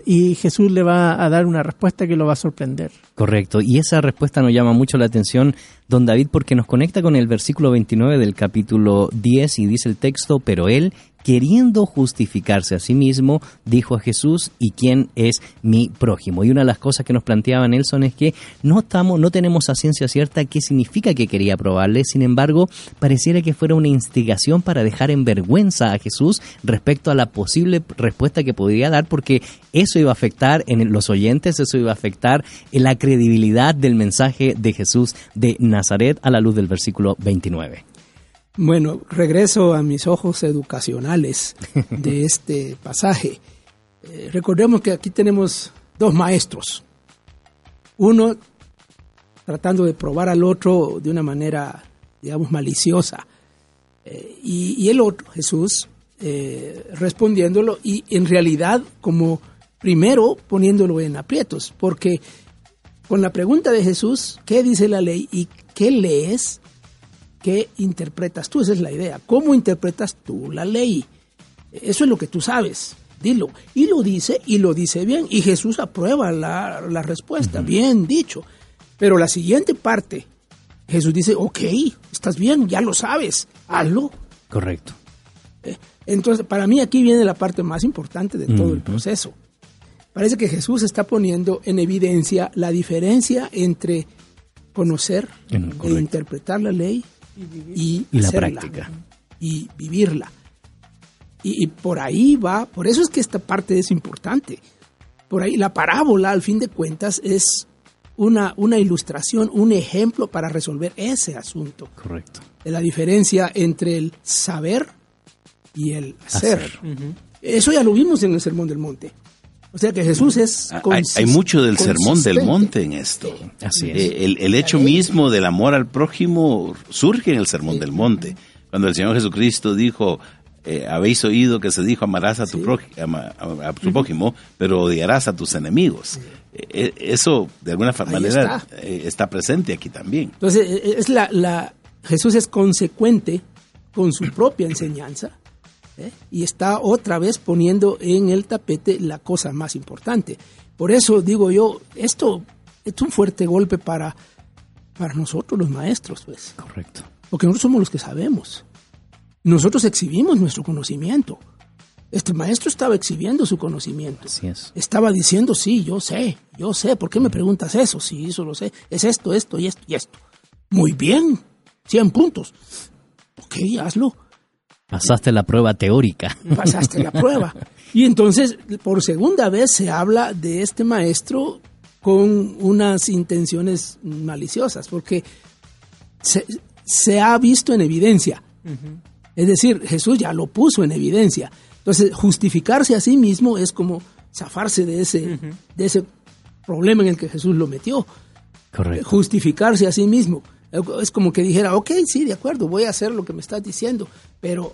Y Jesús le va a dar una respuesta que lo va a sorprender. Correcto, y esa respuesta nos llama mucho la atención, don David, porque nos conecta con el versículo 29 del capítulo 10 y dice el texto, pero él, queriendo justificarse a sí mismo, dijo a Jesús, ¿y quién es mi prójimo? Y una de las cosas que nos planteaba Nelson es que no, estamos, no tenemos a ciencia cierta qué significa que quería probarle, sin embargo, pareciera que fuera una instigación para dejar en vergüenza a Jesús respecto a la posible respuesta que podría dar, porque eso iba a afectar en los oyentes, eso iba a afectar en la credibilidad del mensaje de Jesús de Nazaret a la luz del versículo 29. Bueno, regreso a mis ojos educacionales de este pasaje. Eh, recordemos que aquí tenemos dos maestros. Uno tratando de probar al otro de una manera, digamos, maliciosa. Eh, y, y el otro, Jesús, eh, respondiéndolo y en realidad como primero poniéndolo en aprietos, porque con la pregunta de Jesús, ¿qué dice la ley y qué lees? ¿Qué interpretas tú? Esa es la idea. ¿Cómo interpretas tú la ley? Eso es lo que tú sabes. Dilo. Y lo dice, y lo dice bien. Y Jesús aprueba la, la respuesta. Bien dicho. Pero la siguiente parte, Jesús dice, ok, estás bien, ya lo sabes, hazlo. Correcto. Entonces, para mí aquí viene la parte más importante de todo el proceso. Parece que Jesús está poniendo en evidencia la diferencia entre conocer e interpretar la ley y, Y la práctica. y vivirla. Y, y por ahí va, por eso es que esta parte es importante. Por ahí la parábola, al fin de cuentas, es una, una ilustración, un ejemplo para resolver ese asunto Correcto. de la diferencia entre el saber y el hacer. Hacer. Eso ya lo vimos en el Sermón del Monte. O sea que Jesús es... Hay, hay mucho del sermón del monte en esto. Así es. Eh, El, el hecho mismo del amor al prójimo surge en el sermón del monte. Cuando el Señor Jesucristo dijo, eh, habéis oído que se dijo amarás a tu, prójimo, a, a- a tu prójimo, pero odiarás a tus enemigos. Eh, eso, de alguna manera, está. eh, está presente aquí también. Entonces, eh, es la, la- Jesús es consecuente con su propia enseñanza ¿eh? y está otra vez poniendo en el tapete la cosa más importante. Por eso digo yo, esto es un fuerte golpe para, para nosotros los maestros, pues. Correcto. Porque nosotros somos los que sabemos. Nosotros exhibimos nuestro conocimiento. Este maestro estaba exhibiendo su conocimiento. Así es. Estaba diciendo, sí, yo sé, yo sé. ¿Por qué me preguntas eso? Sí, eso lo sé. Es esto, esto y esto y esto. Muy bien. 100 puntos. Ok, hazlo. Pasaste la prueba teórica. Pasaste la prueba. Y entonces, por segunda vez se habla de este maestro con unas intenciones maliciosas, porque se, se ha visto en evidencia. Es decir, Jesús ya lo puso en evidencia. Entonces, justificarse a sí mismo es como zafarse de ese, de ese problema en el que Jesús lo metió. Correcto. Justificarse a sí mismo. Es como que dijera, ok, sí, de acuerdo, voy a hacer lo que me estás diciendo, pero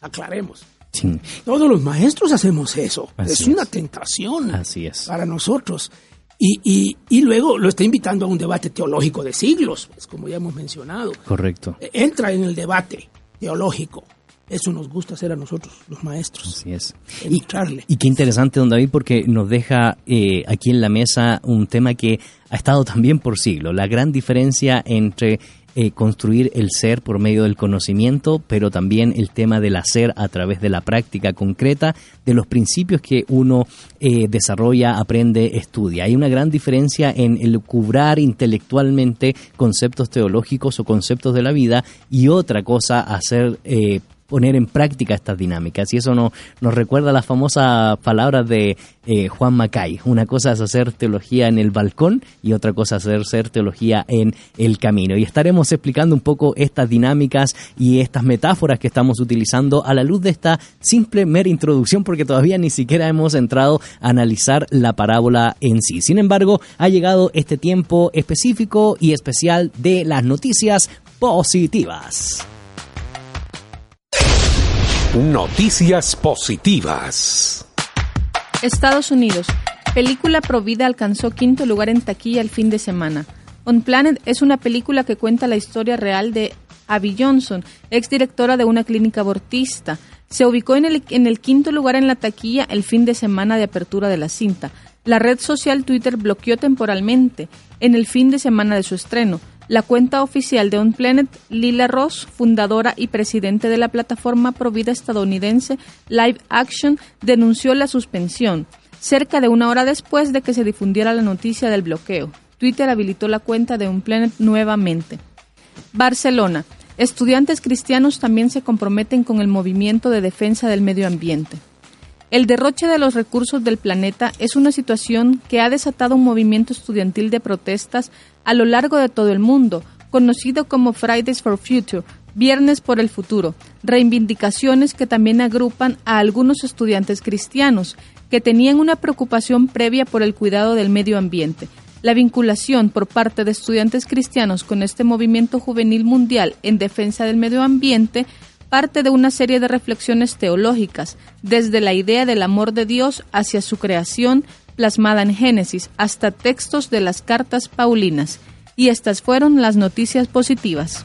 Aclaremos. Sí, Todos los maestros hacemos eso. Así es es. una tentación así es. para nosotros. Y, y, y luego lo está invitando a un debate teológico de siglos, pues, como ya hemos mencionado. Correcto. Entra en el debate teológico. Eso nos gusta hacer a nosotros, los maestros. Así es. Y, y qué interesante, don David, porque nos deja eh, aquí en la mesa un tema que ha estado también por siglos, la gran diferencia entre eh, construir el ser por medio del conocimiento, pero también el tema del hacer a través de la práctica concreta, de los principios que uno eh, desarrolla, aprende, estudia. Hay una gran diferencia en el cubrar intelectualmente conceptos teológicos o conceptos de la vida y otra cosa hacer eh, poner en práctica estas dinámicas. Y eso no, nos recuerda las famosas palabras de eh, Juan Macay. Una cosa es hacer teología en el balcón y otra cosa es hacer teología en el camino. Y estaremos explicando un poco estas dinámicas y estas metáforas que estamos utilizando a la luz de esta simple mera introducción porque todavía ni siquiera hemos entrado a analizar la parábola en sí. Sin embargo, ha llegado este tiempo específico y especial de las noticias positivas. Noticias positivas. Estados Unidos. Película Provida alcanzó quinto lugar en taquilla el fin de semana. On Planet es una película que cuenta la historia real de Abby Johnson, exdirectora de una clínica abortista. Se ubicó en el, en el quinto lugar en la taquilla el fin de semana de apertura de la cinta. La red social Twitter bloqueó temporalmente en el fin de semana de su estreno. La cuenta oficial de On Planet, Lila Ross, fundadora y presidente de la plataforma provida estadounidense Live Action, denunció la suspensión, cerca de una hora después de que se difundiera la noticia del bloqueo. Twitter habilitó la cuenta de On Planet nuevamente. Barcelona. Estudiantes cristianos también se comprometen con el movimiento de defensa del medio ambiente. El derroche de los recursos del planeta es una situación que ha desatado un movimiento estudiantil de protestas a lo largo de todo el mundo, conocido como Fridays for Future, Viernes por el Futuro, reivindicaciones que también agrupan a algunos estudiantes cristianos que tenían una preocupación previa por el cuidado del medio ambiente. La vinculación por parte de estudiantes cristianos con este movimiento juvenil mundial en defensa del medio ambiente parte de una serie de reflexiones teológicas, desde la idea del amor de Dios hacia su creación, plasmada en Génesis, hasta textos de las cartas paulinas. Y estas fueron las noticias positivas.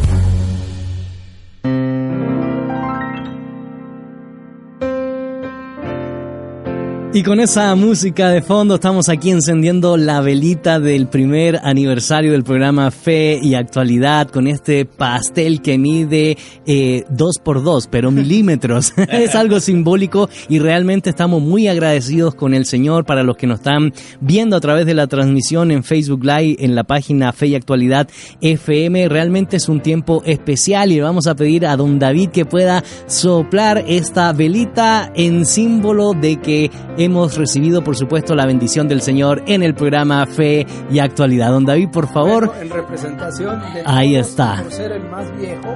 Y con esa música de fondo estamos aquí encendiendo la velita del primer aniversario del programa Fe y Actualidad con este pastel que mide eh, dos por dos, pero milímetros. es algo simbólico y realmente estamos muy agradecidos con el Señor para los que nos están viendo a través de la transmisión en Facebook Live en la página Fe y Actualidad FM. Realmente es un tiempo especial y le vamos a pedir a don David que pueda soplar esta velita en símbolo de que hemos recibido, por supuesto, la bendición del Señor en el programa Fe y Actualidad. Don David, por favor. En representación de Ahí está. Por ser el más viejo.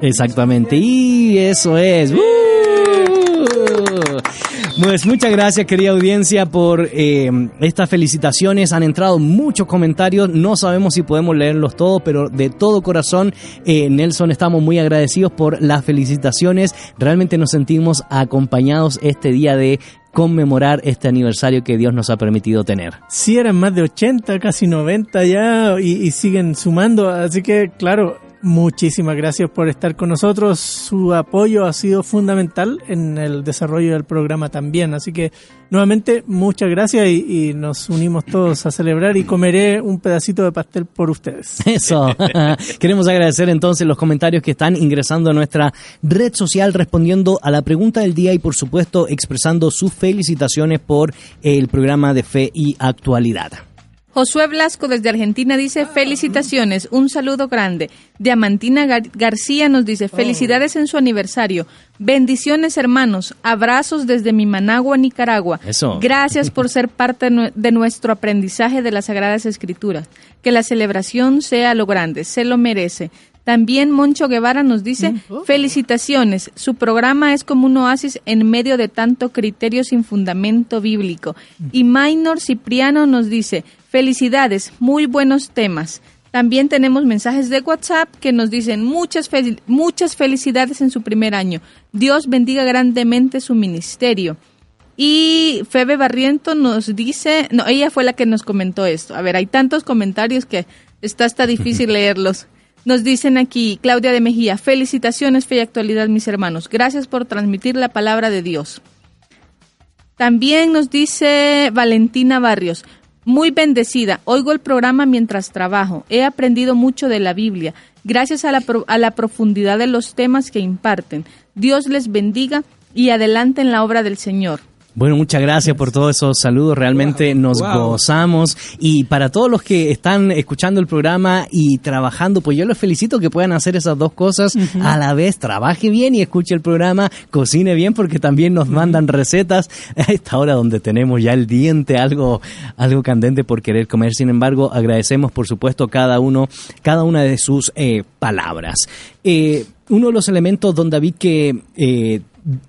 Exactamente. Y eso es. ¡Uh! Pues muchas gracias, querida audiencia, por eh, estas felicitaciones. Han entrado muchos comentarios. No sabemos si podemos leerlos todos, pero de todo corazón, eh, Nelson, estamos muy agradecidos por las felicitaciones. Realmente nos sentimos acompañados este día de conmemorar este aniversario que Dios nos ha permitido tener. Sí, eran más de 80, casi 90 ya, y, y siguen sumando. Así que, claro, muchísimas gracias por estar con nosotros. Su apoyo ha sido fundamental en el desarrollo del programa también. Así que, nuevamente, muchas gracias y, nos unimos todos a celebrar y comeré un pedacito de pastel por ustedes. Eso. Queremos agradecer entonces los comentarios que están ingresando a nuestra red social respondiendo a la pregunta del día y por supuesto expresando sus felicitaciones por el programa de fe y actualidad. Josué Blasco desde Argentina dice felicitaciones, un saludo grande. Diamantina Gar- García nos dice felicidades en su aniversario. Bendiciones hermanos, abrazos desde mi Managua, Nicaragua. Eso. Gracias por ser parte de nuestro aprendizaje de las Sagradas Escrituras. Que la celebración sea lo grande, se lo merece. También Moncho Guevara nos dice, felicitaciones, su programa es como un oasis en medio de tanto criterio sin fundamento bíblico. Y Minor Cipriano nos dice, felicidades, muy buenos temas. También tenemos mensajes de WhatsApp que nos dicen muchas, fel- muchas felicidades en su primer año. Dios bendiga grandemente su ministerio. Y Febe Barriento nos dice, no, ella fue la que nos comentó esto. A ver, hay tantos comentarios que está hasta difícil leerlos. Nos dicen aquí, Claudia de Mejía, felicitaciones, fe y actualidad, mis hermanos. Gracias por transmitir la palabra de Dios. También nos dice Valentina Barrios, muy bendecida, oigo el programa mientras trabajo, he aprendido mucho de la Biblia, gracias a la, pro- a la profundidad de los temas que imparten. Dios les bendiga y adelante en la obra del Señor. Bueno, muchas gracias por todos esos saludos. Realmente nos wow. gozamos. Y para todos los que están escuchando el programa y trabajando, pues yo los felicito que puedan hacer esas dos cosas a la vez. Trabaje bien y escuche el programa, cocine bien porque también nos mandan recetas a esta hora donde tenemos ya el diente algo, algo candente por querer comer. Sin embargo, agradecemos por supuesto cada uno, cada una de sus eh, palabras. Eh, uno de los elementos, don David, que eh,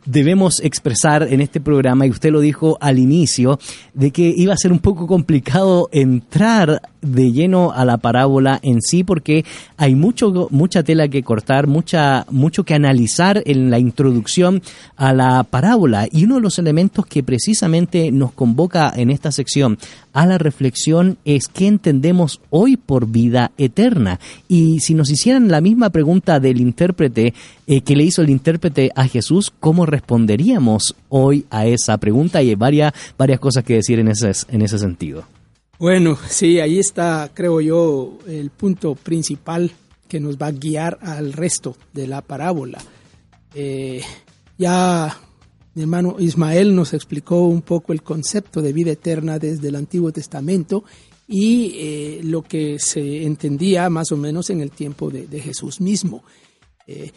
debemos expresar en este programa, y usted lo dijo al inicio, de que iba a ser un poco complicado entrar de lleno a la parábola en sí, porque hay mucho, mucha tela que cortar, mucha, mucho que analizar en la introducción a la parábola. Y uno de los elementos que precisamente nos convoca en esta sección a la reflexión es qué entendemos hoy por vida eterna. Y si nos hicieran la misma pregunta del intérprete eh, que le hizo el intérprete a Jesús, ¿cómo responderíamos hoy a esa pregunta? Y hay varias, varias cosas que decir en ese, en ese sentido. Bueno, sí, ahí está, creo yo, el punto principal que nos va a guiar al resto de la parábola. Eh, ya mi hermano Ismael nos explicó un poco el concepto de vida eterna desde el Antiguo Testamento y eh, lo que se entendía más o menos en el tiempo de, Jesús mismo. Eh,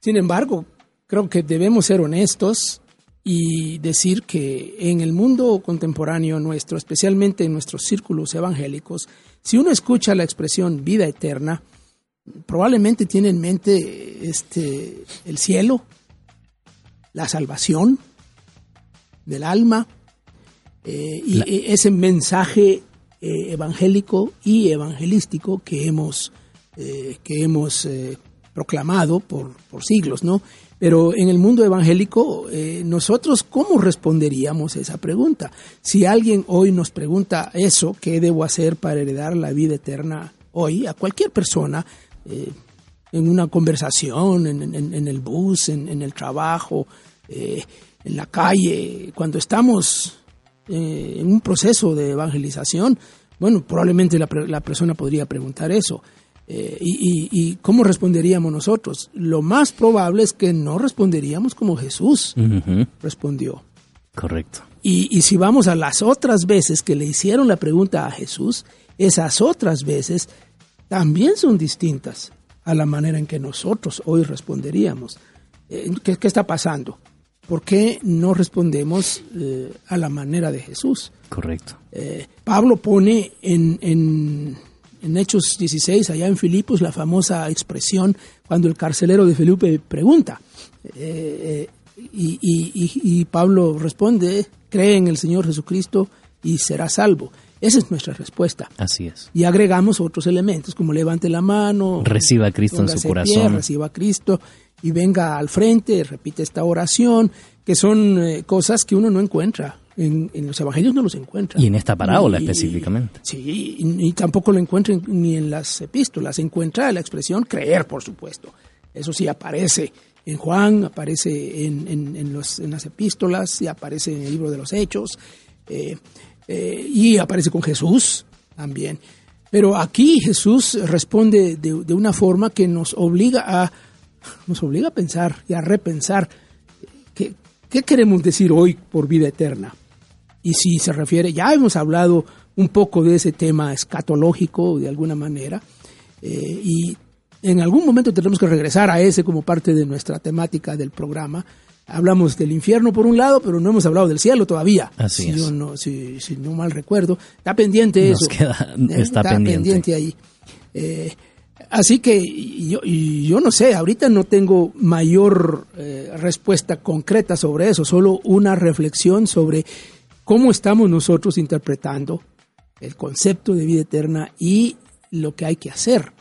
sin embargo, creo que debemos ser honestos y decir que en el mundo contemporáneo nuestro, especialmente en nuestros círculos evangélicos, si uno escucha la expresión vida eterna, probablemente tiene en mente este, el cielo, la salvación del alma eh, y La- ese mensaje eh, evangélico y evangelístico que hemos, eh, que hemos proclamado por, por siglos, ¿no? Pero en el mundo evangélico, eh, nosotros, ¿cómo responderíamos esa pregunta? Si alguien hoy nos pregunta eso, ¿qué debo hacer para heredar la vida eterna hoy? A cualquier persona, eh, en una conversación, en, el bus, en, el trabajo, eh, en la calle, cuando estamos eh, en un proceso de evangelización, bueno, probablemente la, la persona podría preguntar eso. Eh, y, y- y cómo responderíamos nosotros? Lo más probable es que no responderíamos como Jesús respondió. Correcto. Y, y si vamos a las otras veces que le hicieron la pregunta a Jesús, esas otras veces también son distintas a la manera en que nosotros hoy responderíamos. Eh, ¿qué, qué está pasando? ¿Por qué no respondemos eh, a la manera de Jesús? Correcto. Eh, Pablo pone en, en- en Hechos 16, allá en Filipos, la famosa expresión cuando el carcelero de Felipe pregunta. Eh, eh, y, y- Pablo responde, cree en el Señor Jesucristo y será salvo. Esa es nuestra respuesta. Así es. Y agregamos otros elementos, como levante la mano, Reciba a Cristo en su pie, corazón. reciba a Cristo y venga al frente, repite esta oración, que son eh, cosas que uno no encuentra. En, en los evangelios no los encuentra. Y en esta parábola Y- específicamente. Sí, y, y tampoco lo encuentra en- ni en las epístolas. Encuentra la expresión creer, por supuesto. Eso sí aparece en Juan, aparece en, en- en los, en las epístolas, y aparece en el libro de los Hechos, eh, eh, y aparece con Jesús también. Pero aquí Jesús responde de, de una forma que nos obliga a, nos obliga a pensar y a repensar qué, qué queremos decir hoy por vida eterna. Y si se refiere, ya hemos hablado un poco de ese tema escatológico de alguna manera, eh, y en algún momento tendremos que regresar a ese como parte de nuestra temática del programa. Hablamos del infierno por un lado, pero no hemos hablado del cielo todavía. Así si es. Yo no, si, si no mal recuerdo. Está pendiente Nos eso. queda- Eh, está pendiente. ahí. Eh, así que yo, yo no sé, ahorita no tengo mayor eh, respuesta concreta sobre eso, solo una reflexión sobre cómo estamos nosotros interpretando el concepto de vida eterna y lo que hay que hacer.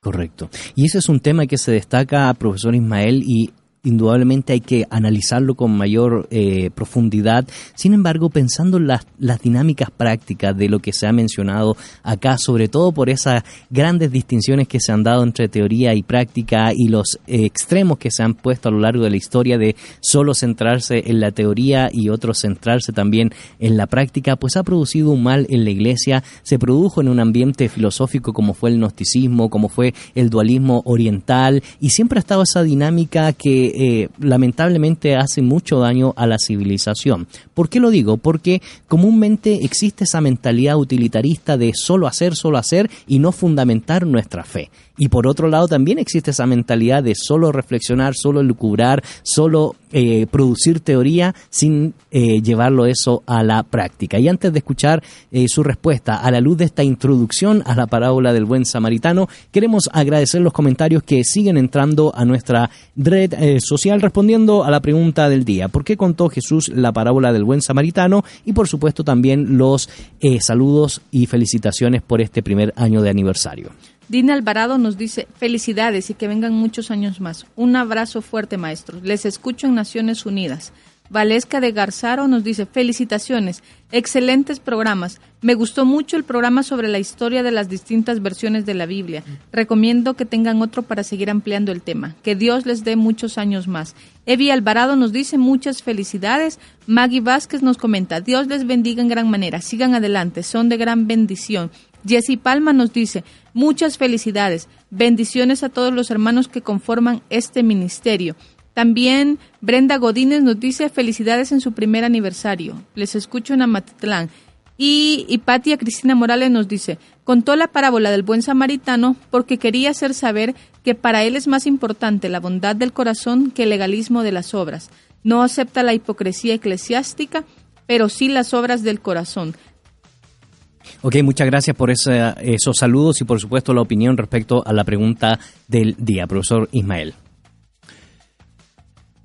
Correcto. Y ese es un tema que se destaca, profesor Ismael, y indudablemente hay que analizarlo con mayor eh, profundidad. Sin embargo, pensando en las, las dinámicas prácticas de lo que se ha mencionado acá, sobre todo por esas grandes distinciones que se han dado entre teoría y práctica y los eh, extremos que se han puesto a lo largo de la historia de solo centrarse en la teoría y otros centrarse también en la práctica, pues ha producido un mal en la iglesia, se produjo en un ambiente filosófico como fue el gnosticismo, como fue el dualismo oriental, y siempre ha estado esa dinámica que eh, lamentablemente hace mucho daño a la civilización. ¿Por qué lo digo? Porque comúnmente existe esa mentalidad utilitarista de solo hacer, solo hacer y no fundamentar nuestra fe. Y por otro lado también existe esa mentalidad de solo reflexionar, solo lucubrar, solo eh, producir teoría sin eh, llevarlo eso a la práctica. Y antes de escuchar eh, su respuesta a la luz de esta introducción a la parábola del buen samaritano, queremos agradecer los comentarios que siguen entrando a nuestra red eh, social respondiendo a la pregunta del día. ¿Por qué contó Jesús la parábola del buen samaritano? Y por supuesto también los eh, saludos y felicitaciones por este primer año de aniversario. Dina Alvarado nos dice, felicidades y que vengan muchos años más. Un abrazo fuerte, maestros. Les escucho en Naciones Unidas. Valesca de Garzaro nos dice, felicitaciones, excelentes programas. Me gustó mucho el programa sobre la historia de las distintas versiones de la Biblia. Recomiendo que tengan otro para seguir ampliando el tema. Que Dios les dé muchos años más. Evi Alvarado nos dice muchas felicidades. Maggie Vázquez nos comenta, Dios les bendiga en gran manera. Sigan adelante, son de gran bendición. Jessy Palma nos dice, muchas felicidades, bendiciones a todos los hermanos que conforman este ministerio. También Brenda Godínez nos dice felicidades en su primer aniversario. Les escucho en Amatitlán. Y Hipatia Cristina Morales nos dice, contó la parábola del buen samaritano porque quería hacer saber que para él es más importante la bondad del corazón que el legalismo de las obras. No acepta la hipocresía eclesiástica, pero sí las obras del corazón. Ok, muchas gracias por ese- esos saludos y por supuesto la opinión respecto a la pregunta del día, profesor Ismael.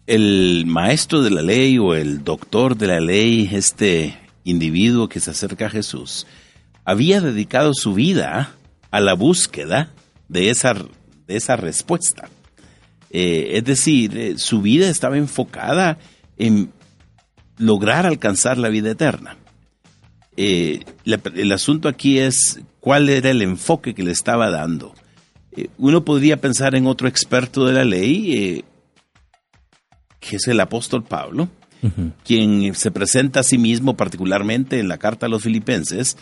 el maestro de la ley o el doctor de la ley, este individuo que se acerca a Jesús, había dedicado su vida a la búsqueda de esa, de esa respuesta. Eh, es decir, eh, su vida estaba enfocada en lograr alcanzar la vida eterna. Eh, la- el asunto aquí es cuál era el enfoque que le estaba dando. Eh, uno podría pensar en otro experto de la ley, eh, que es el apóstol Pablo, quien se presenta a sí mismo particularmente en la carta a los filipenses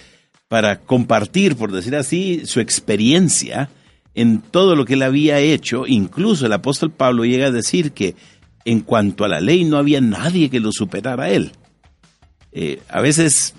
para compartir, por decir así, su experiencia en todo lo que él había hecho. Incluso el apóstol Pablo llega a decir que en cuanto a la ley no había nadie que lo superara a él. Eh, a veces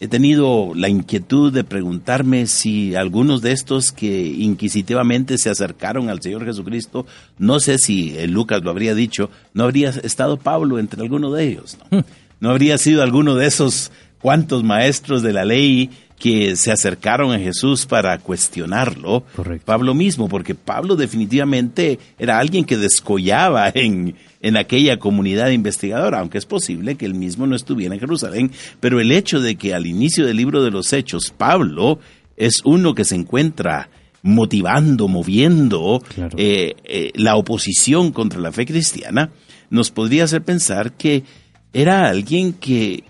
he tenido la inquietud de preguntarme si algunos de estos que inquisitivamente se acercaron al Señor Jesucristo, no sé si Lucas lo habría dicho, no habría estado Pablo entre alguno de ellos, ¿no? No habría sido alguno de esos cuantos maestros de la ley que se acercaron a Jesús para cuestionarlo. Pablo mismo, porque Pablo definitivamente era alguien que descollaba en, en aquella comunidad investigadora, aunque es posible que él mismo no estuviera en Jerusalén, pero el hecho de que al inicio del libro de los Hechos, Pablo es uno que se encuentra motivando, moviendo eh, eh, la oposición contra la fe cristiana, nos podría hacer pensar que era alguien que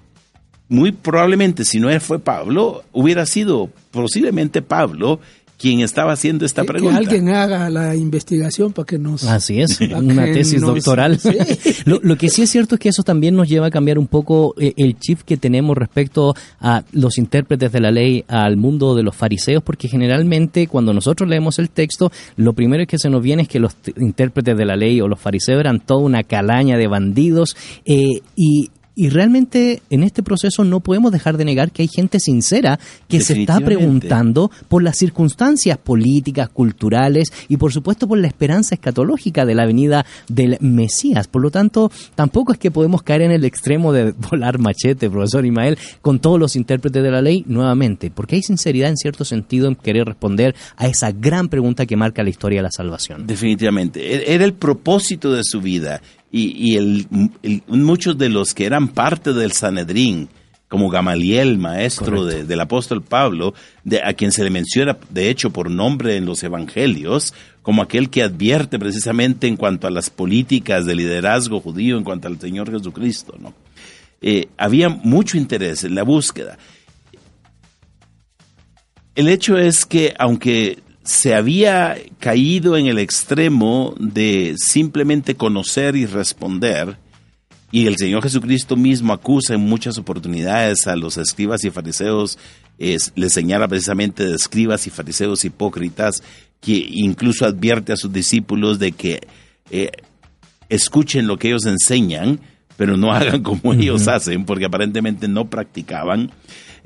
muy probablemente, si no fue Pablo, hubiera sido posiblemente Pablo quien estaba haciendo esta Que- que pregunta. alguien haga la investigación para que nos... Así es, una tesis nos- doctoral. Sí. Lo, lo que sí es cierto es que eso también nos lleva a cambiar un poco eh, el chip que tenemos respecto a los intérpretes de la ley, al mundo de los fariseos, porque generalmente cuando nosotros leemos el texto, lo primero que se nos viene es que los intérpretes de la ley o los fariseos eran toda una calaña de bandidos eh, y... Y realmente en este proceso no podemos dejar de negar que hay gente sincera que se está preguntando por las circunstancias políticas, culturales y por supuesto por la esperanza escatológica de la venida del Mesías. Por lo tanto, tampoco es que podemos caer en el extremo de volar machete, profesor Imael, con todos los intérpretes de la ley nuevamente, porque hay sinceridad en cierto sentido en querer responder a esa gran pregunta que marca la historia de la salvación. Definitivamente. E- Era el propósito de su vida. Y, y el- el- muchos de los que eran parte del Sanedrín, como Gamaliel, maestro de- del apóstol Pablo, de, a quien se le menciona, de hecho, por nombre en los evangelios, como aquel que advierte precisamente en cuanto a las políticas de liderazgo judío, en cuanto al Señor Jesucristo. ¿no? Eh, había mucho interés en la búsqueda. El hecho es que aunque se había caído en el extremo de simplemente conocer y responder, y el Señor Jesucristo mismo acusa en muchas oportunidades a los escribas y fariseos, es, les señala precisamente de escribas y fariseos hipócritas, que incluso advierte a sus discípulos de que eh, escuchen lo que ellos enseñan, pero no hagan como ellos hacen, porque aparentemente no practicaban.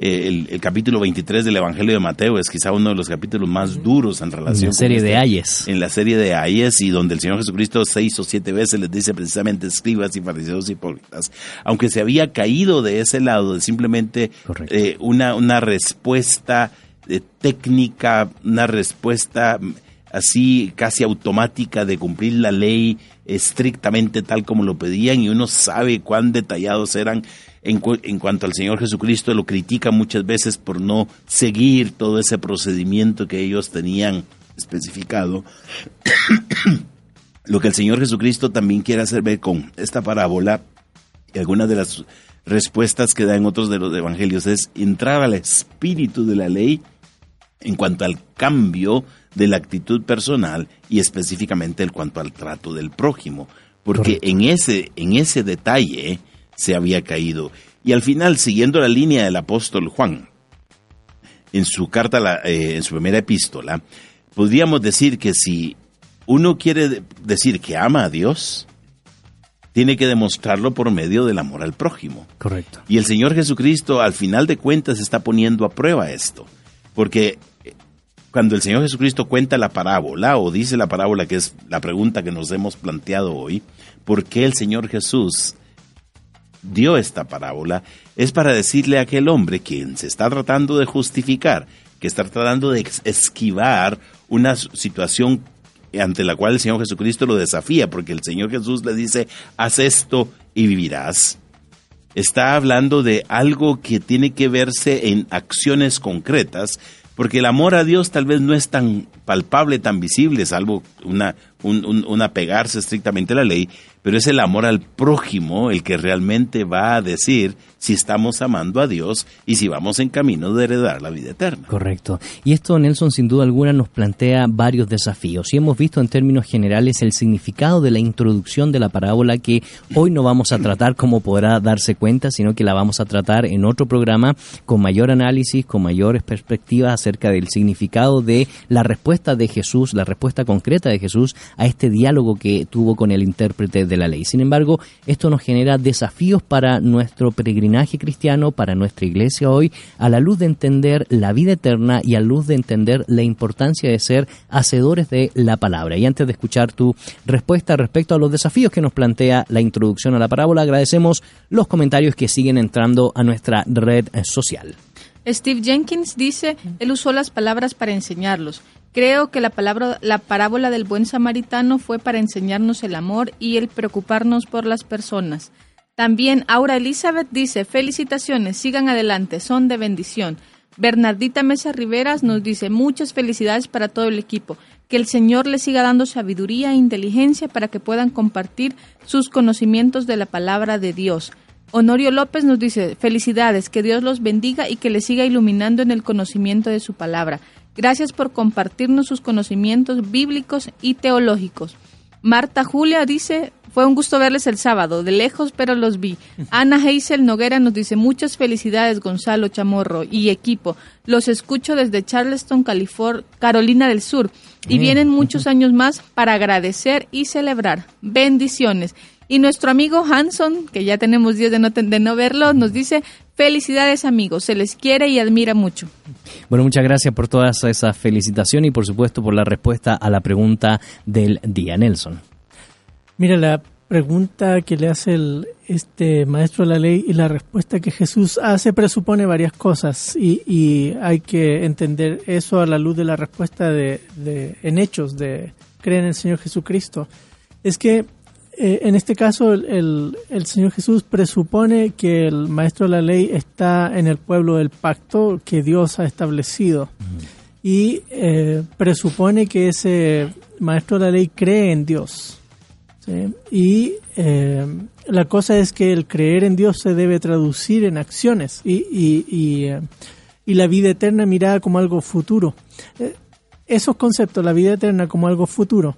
Eh, el, el capítulo 23 del Evangelio de Mateo es quizá uno de los capítulos más duros en relación la serie con de este- Ayes. En la serie de Ayes y donde el Señor Jesucristo seis o siete veces les dice precisamente escribas y fariseos hipócritas. Aunque se había caído de ese lado de simplemente eh, una, una respuesta eh, técnica, una respuesta mm, así casi automática de cumplir la ley estrictamente tal como lo pedían y uno sabe cuán detallados eran en, cu- en cuanto al Señor Jesucristo, lo critica muchas veces por no seguir todo ese procedimiento que ellos tenían especificado. lo que el Señor Jesucristo también quiere hacer ver con esta parábola y algunas de las respuestas que da en otros de los evangelios es entrar al espíritu de la ley en cuanto al cambio de la actitud personal y específicamente en cuanto al trato del prójimo, porque en ese en ese detalle se había caído y al final siguiendo la línea del apóstol Juan en su carta la- eh, en su primera epístola podríamos decir que si uno quiere de- decir que ama a Dios tiene que demostrarlo por medio del amor al prójimo. Correcto. Y el Señor Jesucristo al final de cuentas está poniendo a prueba esto, porque eh, cuando el Señor Jesucristo cuenta la parábola o dice la parábola, que es la pregunta que nos hemos planteado hoy, ¿por qué el Señor Jesús dio esta parábola? Es para decirle a aquel hombre quien se está tratando de justificar, que está tratando de esquivar una situación ante la cual el Señor Jesucristo lo desafía, porque el Señor Jesús le dice, haz esto y vivirás. Está hablando de algo que tiene que verse en acciones concretas, porque el amor a Dios tal vez no es tan palpable, tan visible, salvo un apegarse estrictamente a la ley, pero es el amor al prójimo el que realmente va a decir si estamos amando a Dios y si vamos en camino de heredar la vida eterna. Correcto. Y esto, Nelson, sin duda alguna nos plantea varios desafíos. Y hemos visto en términos generales el significado de la introducción de la parábola que hoy no vamos a tratar como podrá darse cuenta, sino que la vamos a tratar en otro programa con mayor análisis, con mayores perspectivas acerca del significado de la respuesta de Jesús, la respuesta concreta de Jesús a este diálogo que tuvo con el intérprete de la ley. Sin embargo, esto nos genera desafíos para nuestro peregrinaje cristiano, para nuestra iglesia hoy, a la luz de entender la vida eterna y a la luz de entender la importancia de ser hacedores de la palabra. Y antes de escuchar tu respuesta respecto a los desafíos que nos plantea la introducción a la parábola, agradecemos los comentarios que siguen entrando a nuestra red social. Steve Jenkins dice, él usó las palabras para enseñarlos. Creo que la, palabra, la parábola del buen samaritano fue para enseñarnos el amor y el preocuparnos por las personas. También Aura Elizabeth dice, felicitaciones, sigan adelante, son de bendición. Bernardita Mesa Riveras nos dice, muchas felicidades para todo el equipo. Que el Señor les siga dando sabiduría e inteligencia para que puedan compartir sus conocimientos de la palabra de Dios. Honorio López nos dice, felicidades, que Dios los bendiga y que les siga iluminando en el conocimiento de su palabra. Gracias por compartirnos sus conocimientos bíblicos y teológicos. Marta Julia dice, fue un gusto verles el sábado, de lejos pero los vi. Ana Heisel Noguera nos dice, muchas felicidades Gonzalo Chamorro y equipo. Los escucho desde Charleston, California, Carolina del Sur. Y vienen muchos años más para agradecer y celebrar. Bendiciones. Y nuestro amigo Hanson, que ya tenemos días de no, de no verlo, nos dice, felicidades amigos, se les quiere y admira mucho. Bueno, muchas gracias por todas esas felicitaciones y por supuesto por la respuesta a la pregunta del día, Nelson. Mira, la pregunta que le hace el, este maestro de la ley y la respuesta que Jesús hace presupone varias cosas y, y hay que entender eso a la luz de la respuesta de, de- en hechos de creer en el Señor Jesucristo. Es que eh, en este caso el, el- el Señor Jesús presupone que el maestro de la ley está en el pueblo del pacto que Dios ha establecido y eh, presupone que ese maestro de la ley cree en Dios. ¿sí? Y eh, la cosa es que el creer en Dios se debe traducir en acciones y, y, y, y la vida eterna mirada como algo futuro. Esos conceptos, la vida eterna como algo futuro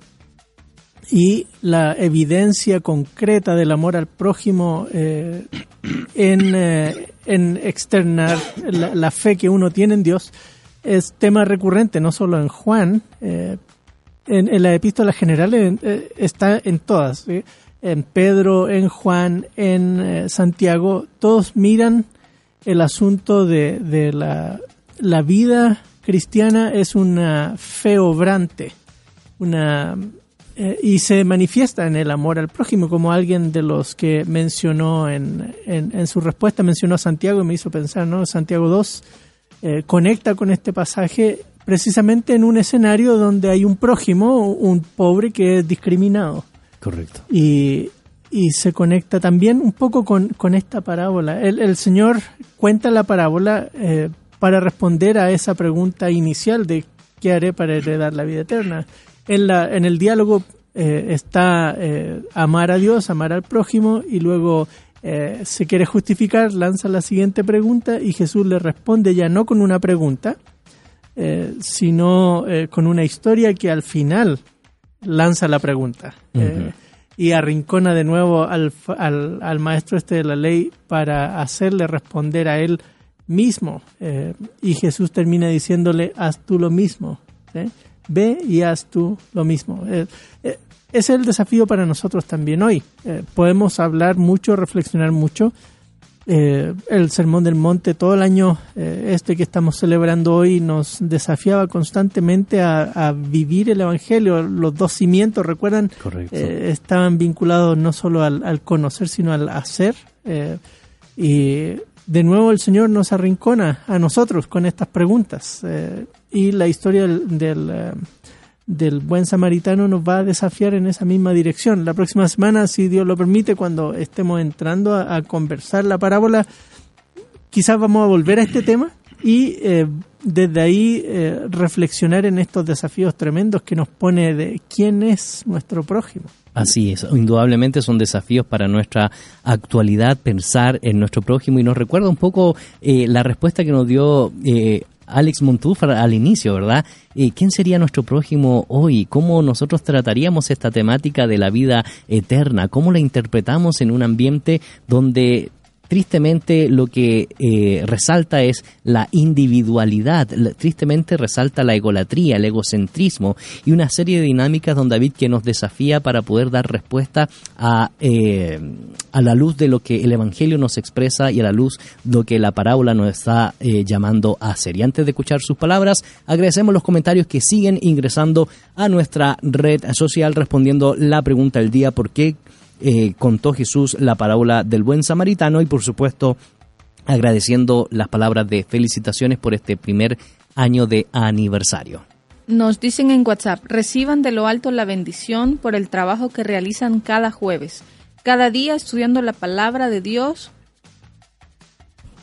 y la evidencia concreta del amor al prójimo eh, en, eh, en externar la, fe que uno tiene en Dios es tema recurrente, no solo en Juan, eh, en, en la epístola general en- está en todas, en Pedro, en Juan, en Santiago, todos miran el asunto de, de la, la vida cristiana es una fe obrante, una eh, y se manifiesta en el amor al prójimo, como alguien de los que mencionó en, en, en su respuesta, mencionó a Santiago y me hizo pensar, ¿no? Santiago 2 eh, conecta con este pasaje precisamente en un escenario donde hay un prójimo, un pobre que es discriminado. Correcto. Y, y se conecta también un poco con, con esta parábola. El, el Señor cuenta la parábola eh, para responder a esa pregunta inicial de qué haré para heredar la vida eterna. En, la, en el diálogo eh, está eh, amar a Dios, amar al prójimo y luego eh, se quiere justificar, lanza la siguiente pregunta y Jesús le responde ya no con una pregunta, sino con una historia que al final lanza la pregunta y arrincona de nuevo al, al, al maestro este de la ley para hacerle responder a él mismo. y Jesús termina diciéndole, haz tú lo mismo. ¿sí? Ve y haz tú lo mismo. Eh, eh, ese es el desafío para nosotros también hoy. Eh, podemos hablar mucho, reflexionar mucho. Eh, el Sermón del Monte, todo el año eh, este que estamos celebrando hoy, nos desafiaba constantemente a, a vivir el Evangelio. Los dos cimientos, recuerdan, eh, estaban vinculados no solo al, al conocer, sino al hacer. Eh, y de nuevo el Señor nos arrincona a nosotros con estas preguntas. Y la historia del, del, eh, del buen samaritano nos va a desafiar en esa misma dirección. La próxima semana, si Dios lo permite, cuando estemos entrando a, a conversar la parábola, quizás vamos a volver a este tema y eh, desde ahí eh, reflexionar en estos desafíos tremendos que nos pone de quién es nuestro prójimo. Así es, indudablemente son desafíos para nuestra actualidad pensar en nuestro prójimo y nos recuerda un poco eh, la respuesta que nos dio eh, Alex Montúfar al inicio, ¿verdad? Eh, ¿Quién sería nuestro prójimo hoy? ¿Cómo nosotros trataríamos esta temática de la vida eterna? ¿Cómo la interpretamos en un ambiente donde tristemente lo que eh, resalta es la individualidad, tristemente resalta la egolatría, el egocentrismo y una serie de dinámicas, don David, que nos desafía para poder dar respuesta a, eh, a la luz de lo que el Evangelio nos expresa y a la luz de lo que la parábola nos está eh, llamando a hacer. Y antes de escuchar sus palabras, agradecemos los comentarios que siguen ingresando a nuestra red social respondiendo la pregunta del día, ¿por qué eh, contó Jesús la parábola del buen samaritano y por supuesto agradeciendo las palabras de felicitaciones por este primer año de aniversario. Nos dicen en WhatsApp, reciban de lo alto la bendición por el trabajo que realizan cada jueves, cada día estudiando la palabra de Dios.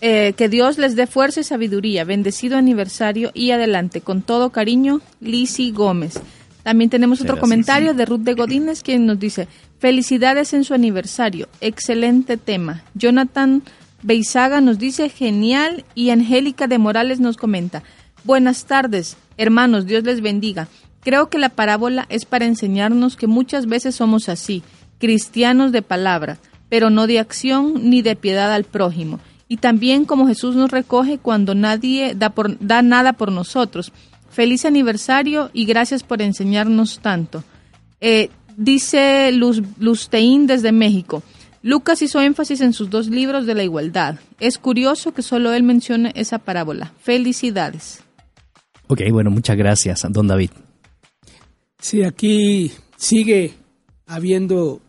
Eh, que Dios les dé fuerza y sabiduría. Bendecido aniversario y adelante. Con todo cariño, Lisi Gómez. También tenemos otro Gracias, comentario de Ruth de Godínez, quien nos dice, felicidades en su aniversario. Excelente tema. Jonathan Beizaga nos dice, genial. Y Angélica de Morales nos comenta, buenas tardes, hermanos, Dios les bendiga. Creo que la parábola es para enseñarnos que muchas veces somos así, cristianos de palabra, pero no de acción ni de piedad al prójimo. Y también como Jesús nos recoge cuando nadie da, nada por nosotros. Feliz aniversario y gracias por enseñarnos tanto. Eh, dice Luz, Luzteín desde México. Lucas hizo énfasis en sus dos libros de la igualdad. Es curioso que solo él mencione esa parábola. Felicidades. Ok, bueno, muchas gracias, don David. Sí, aquí sigue habiendo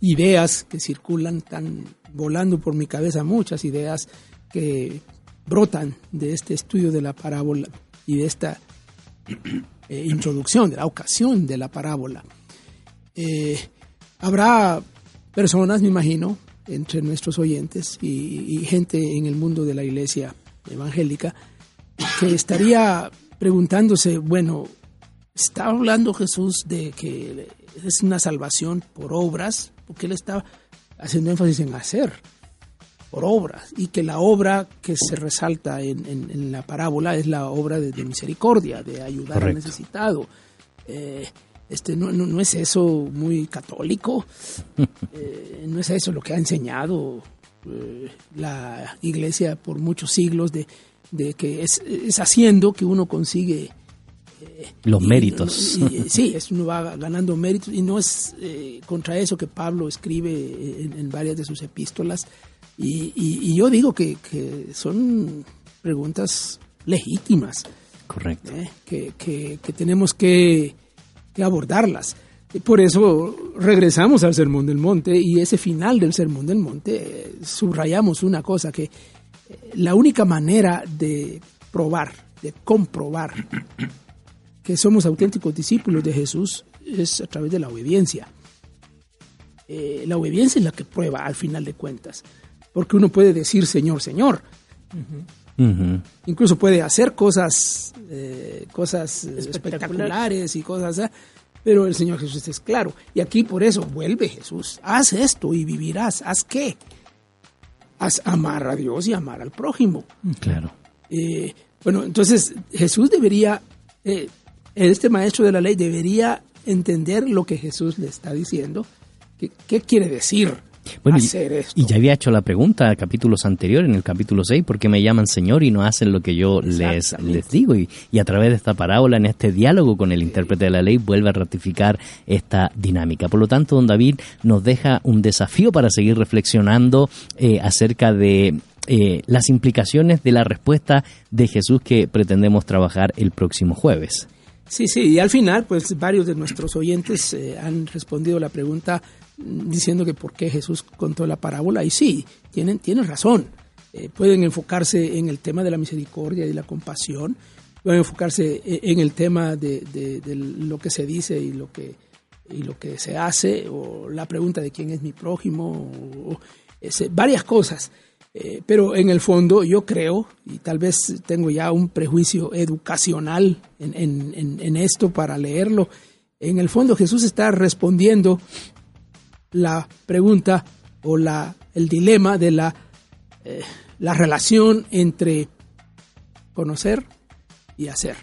ideas que circulan, están volando por mi cabeza muchas ideas que brotan de este estudio de la parábola y de esta eh, introducción, de la ocasión de la parábola. Eh, habrá personas, me imagino, entre nuestros oyentes y, y gente en el mundo de la iglesia evangélica que estaría preguntándose, bueno, ¿está hablando Jesús de que es una salvación por obras? Porque él está haciendo énfasis en hacer por obras y que la obra que se resalta en, en- en la parábola es la obra de, de misericordia, de ayudar al necesitado. Eh, este, no, no, no es eso muy católico? Eh, ¿No es eso lo que ha enseñado eh, la iglesia por muchos siglos de, de que es, es haciendo que uno consigue Los y- méritos. y- y- sí, es uno va ganando méritos y no es eh, contra eso que Pablo escribe en, en varias de sus epístolas. Y, yo digo que, que son preguntas legítimas Correcto. ¿eh? que, que- que tenemos que, que abordarlas. Y por eso regresamos al Sermón del Monte y ese final del Sermón del Monte eh, subrayamos una cosa, que eh, la única manera de probar, de comprobar que somos auténticos discípulos de Jesús es a través de la obediencia. Eh, la obediencia es la que prueba al final de cuentas, porque uno puede decir Señor, Señor, incluso puede hacer cosas, eh, cosas eh, Espectaculares. espectaculares y cosas así, pero el Señor Jesús es claro. Y aquí por eso vuelve Jesús, haz esto y vivirás, haz qué, haz amar a Dios y amar al prójimo. Claro. Eh, bueno, entonces Jesús debería, eh, este maestro de la ley debería entender lo que Jesús le está diciendo. ¿Qué, qué quiere decir Bueno, y- hacer esto? Y ya había hecho la pregunta a capítulos anteriores, en el capítulo 6, ¿por qué me llaman Señor y no hacen lo que yo les, les digo? Y, y a través de esta parábola, en este diálogo con el intérprete de la ley, vuelve a ratificar esta dinámica. Por lo tanto, don David nos deja un desafío para seguir reflexionando eh, acerca de eh, las implicaciones de la respuesta de Jesús que pretendemos trabajar el próximo jueves. Sí, sí, y al final, pues varios de nuestros oyentes eh, han respondido la pregunta diciendo que por qué Jesús contó la parábola, y sí, tienen, tienen razón. Eh, pueden enfocarse en el tema de la misericordia y la compasión, a enfocarse e- en el tema de, lo que se dice y lo que, y lo que se hace, o la pregunta de quién es mi prójimo, o, varias cosas. Eh, pero en el fondo yo creo, y tal vez tengo ya un prejuicio educacional en, en- en- en esto para leerlo, en el fondo Jesús está respondiendo la pregunta o la, el dilema de la, eh, la relación entre conocer y hacer.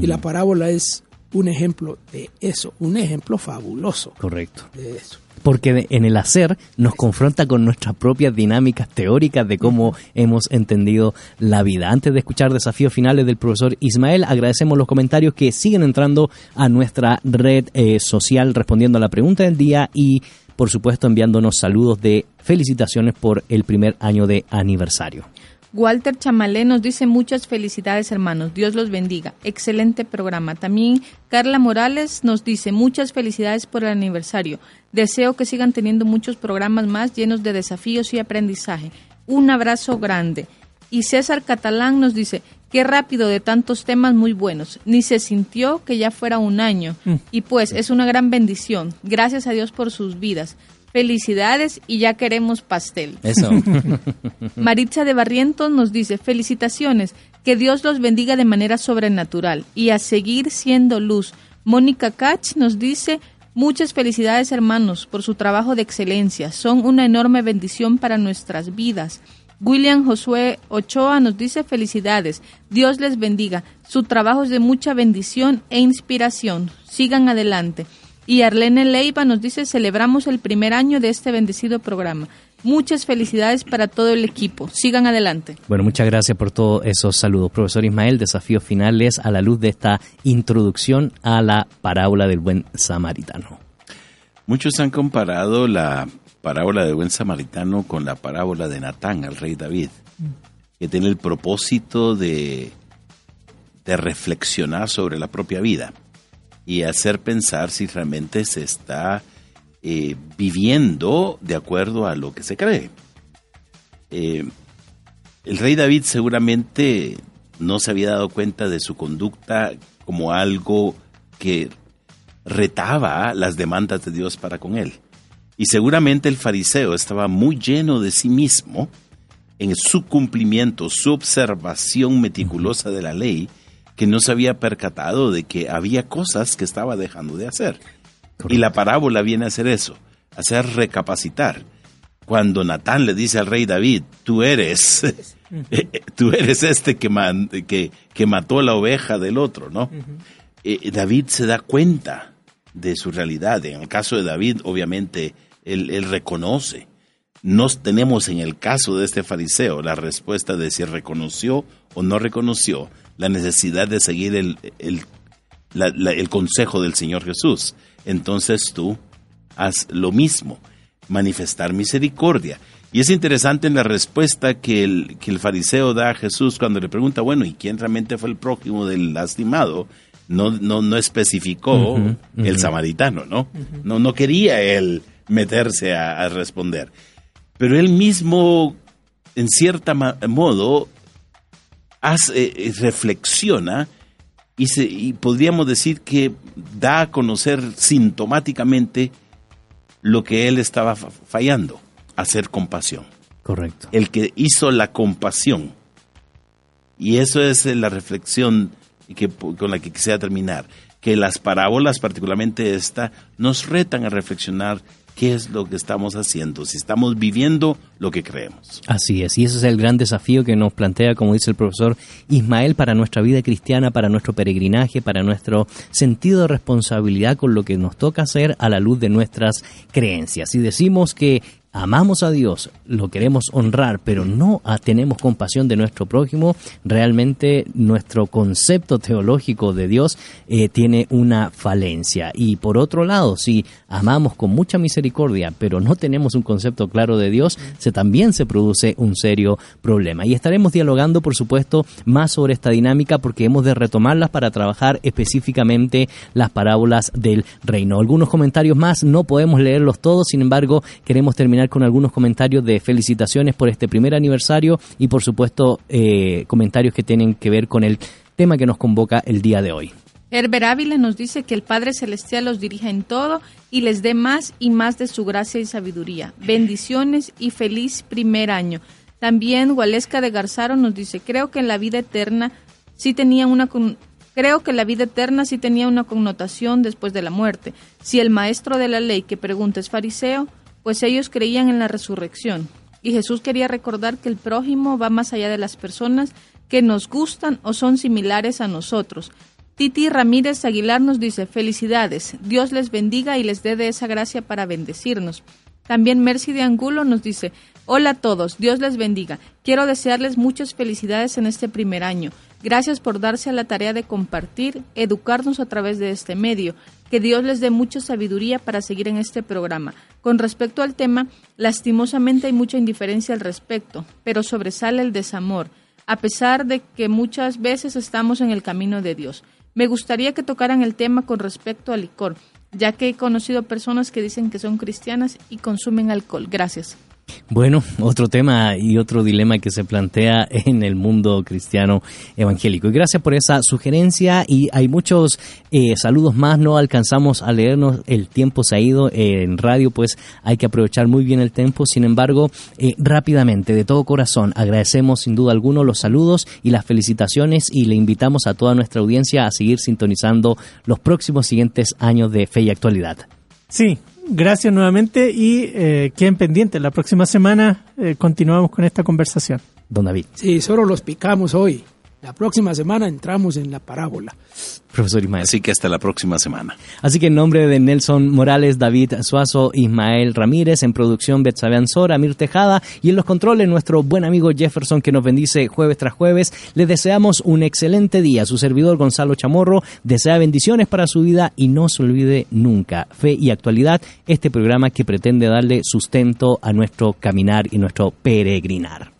Y la parábola es un ejemplo de eso, un ejemplo fabuloso Correcto. de eso. Porque en el hacer nos confronta con nuestras propias dinámicas teóricas de cómo hemos entendido la vida. Antes de escuchar desafíos finales del profesor Ismael, agradecemos los comentarios que siguen entrando a nuestra red eh, social respondiendo a la pregunta del día y, por supuesto, enviándonos saludos de felicitaciones por el primer año de aniversario. Walter Chamalé nos dice muchas felicidades hermanos, Dios los bendiga, excelente programa. También Carla Morales nos dice muchas felicidades por el aniversario, deseo que sigan teniendo muchos programas más llenos de desafíos y aprendizaje. Un abrazo grande. Y César Catalán nos dice, qué rápido de tantos temas muy buenos, ni se sintió que ya fuera un año. Y pues es una gran bendición, gracias a Dios por sus vidas. Felicidades y ya queremos pastel. Eso. Maritza de Barrientos nos dice, felicitaciones, que Dios los bendiga de manera sobrenatural y a seguir siendo luz. Mónica Kach nos dice, muchas felicidades hermanos por su trabajo de excelencia, son una enorme bendición para nuestras vidas. William Josué Ochoa nos dice felicidades, Dios les bendiga, su trabajo es de mucha bendición e inspiración, sigan adelante. Y Arlene Leiva nos dice, celebramos el primer año de este bendecido programa. Muchas felicidades para todo el equipo. Sigan adelante. Bueno, muchas gracias por todos esos saludos. Profesor Ismael, desafíos finales a la luz de esta introducción a la parábola del buen samaritano. Muchos han comparado la parábola del buen samaritano con la parábola de Natán, al rey David, que tiene el propósito de, de reflexionar sobre la propia vida y hacer pensar si realmente se está eh, viviendo de acuerdo a lo que se cree. Eh, el rey David seguramente no se había dado cuenta de su conducta como algo que retaba las demandas de Dios para con él. Y seguramente el fariseo estaba muy lleno de sí mismo en su cumplimiento, su observación meticulosa de la ley, que no se había percatado de que había cosas que estaba dejando de hacer. Y la parábola viene a hacer eso, hacer recapacitar. Cuando Natán le dice al rey David, tú eres, eh, tú eres este que, man- que, que mató la oveja del otro, ¿no? Eh, David se da cuenta de su realidad. En el caso de David, obviamente, él, él reconoce. No tenemos en el caso de este fariseo la respuesta de si reconoció o no reconoció la necesidad de seguir el, el, la- la- el consejo del Señor Jesús. Entonces tú haz lo mismo, manifestar misericordia. Y es interesante en la respuesta que el, que el fariseo da a Jesús cuando le pregunta, bueno, ¿y quién realmente fue el prójimo del lastimado? No, no, no especificó el samaritano, ¿no? No, no quería él meterse a, a responder. Pero él mismo, en cierta ma- modo, hace, eh, reflexiona y, se- y podríamos decir que da a conocer sintomáticamente lo que él estaba fa- fallando, hacer compasión. Correcto. El que hizo la compasión. Y eso es eh, la reflexión que, con la que quisiera terminar. Que las parábolas, particularmente esta, nos retan a reflexionar qué es lo que estamos haciendo, si estamos viviendo lo que creemos. Así es, y ese es el gran desafío que nos plantea, como dice el profesor Ismael, para nuestra vida cristiana, para nuestro peregrinaje, para nuestro sentido de responsabilidad con lo que nos toca hacer a la luz de nuestras creencias. Si decimos que amamos a Dios, lo queremos honrar, pero no tenemos compasión de nuestro prójimo, realmente nuestro concepto teológico de Dios eh, tiene una falencia. Y por otro lado, si amamos con mucha misericordia, pero no tenemos un concepto claro de Dios, se también se produce un serio problema. Y estaremos dialogando, por supuesto, más sobre esta dinámica porque hemos de retomarlas para trabajar específicamente las parábolas del reino. Algunos comentarios más, no podemos leerlos todos, sin embargo, queremos terminar con algunos comentarios de felicitaciones por este primer aniversario y por supuesto eh, comentarios que tienen que ver con el tema que nos convoca el día de hoy. Herbert Ávila nos dice que el Padre Celestial los dirija en todo y les dé más y más de su gracia y sabiduría. Bendiciones y feliz primer año. También Gualesca de Garzaro nos dice, creo que en la vida eterna sí tenía una creo que la vida eterna sí tenía una connotación después de la muerte. Si el maestro de la ley que pregunta es fariseo, pues ellos creían en la resurrección. Y Jesús quería recordar que el prójimo va más allá de las personas que nos gustan o son similares a nosotros. Titi Ramírez Aguilar nos dice, felicidades, Dios les bendiga y les dé de esa gracia para bendecirnos. También Mercy de Angulo nos dice, hola a todos, Dios les bendiga. Quiero desearles muchas felicidades en este primer año. Gracias por darse a la tarea de compartir, educarnos a través de este medio. Que Dios les dé mucha sabiduría para seguir en este programa. Con respecto al tema, lastimosamente hay mucha indiferencia al respecto, pero sobresale el desamor, a pesar de que muchas veces estamos en el camino de Dios. Me gustaría que tocaran el tema con respecto al licor, ya que he conocido personas que dicen que son cristianas y consumen alcohol. Gracias. Bueno, otro tema y otro dilema que se plantea en el mundo cristiano evangélico. Y gracias por esa sugerencia y hay muchos eh, saludos más, no alcanzamos a leernos, el tiempo se ha ido eh, en radio, pues hay que aprovechar muy bien el tiempo. Sin embargo, eh, rápidamente, de todo corazón, agradecemos sin duda alguno los saludos y las felicitaciones y le invitamos a toda nuestra audiencia a seguir sintonizando los próximos siguientes años de Fe y Actualidad. Sí, gracias nuevamente y eh, queden pendientes. La próxima semana eh, continuamos con esta conversación. Don David. Sí, solo los picamos hoy. La próxima semana entramos en la parábola. Profesor Ismael. Así que hasta la próxima semana. Así que en nombre de Nelson Morales, David Suazo, Ismael Ramírez, en producción Betsabe Ansora, Mir Tejada y en los controles nuestro buen amigo Jefferson que nos bendice jueves tras jueves, les deseamos un excelente día. Su servidor Gonzalo Chamorro desea bendiciones para su vida y no se olvide nunca, fe y actualidad, este programa que pretende darle sustento a nuestro caminar y nuestro peregrinar.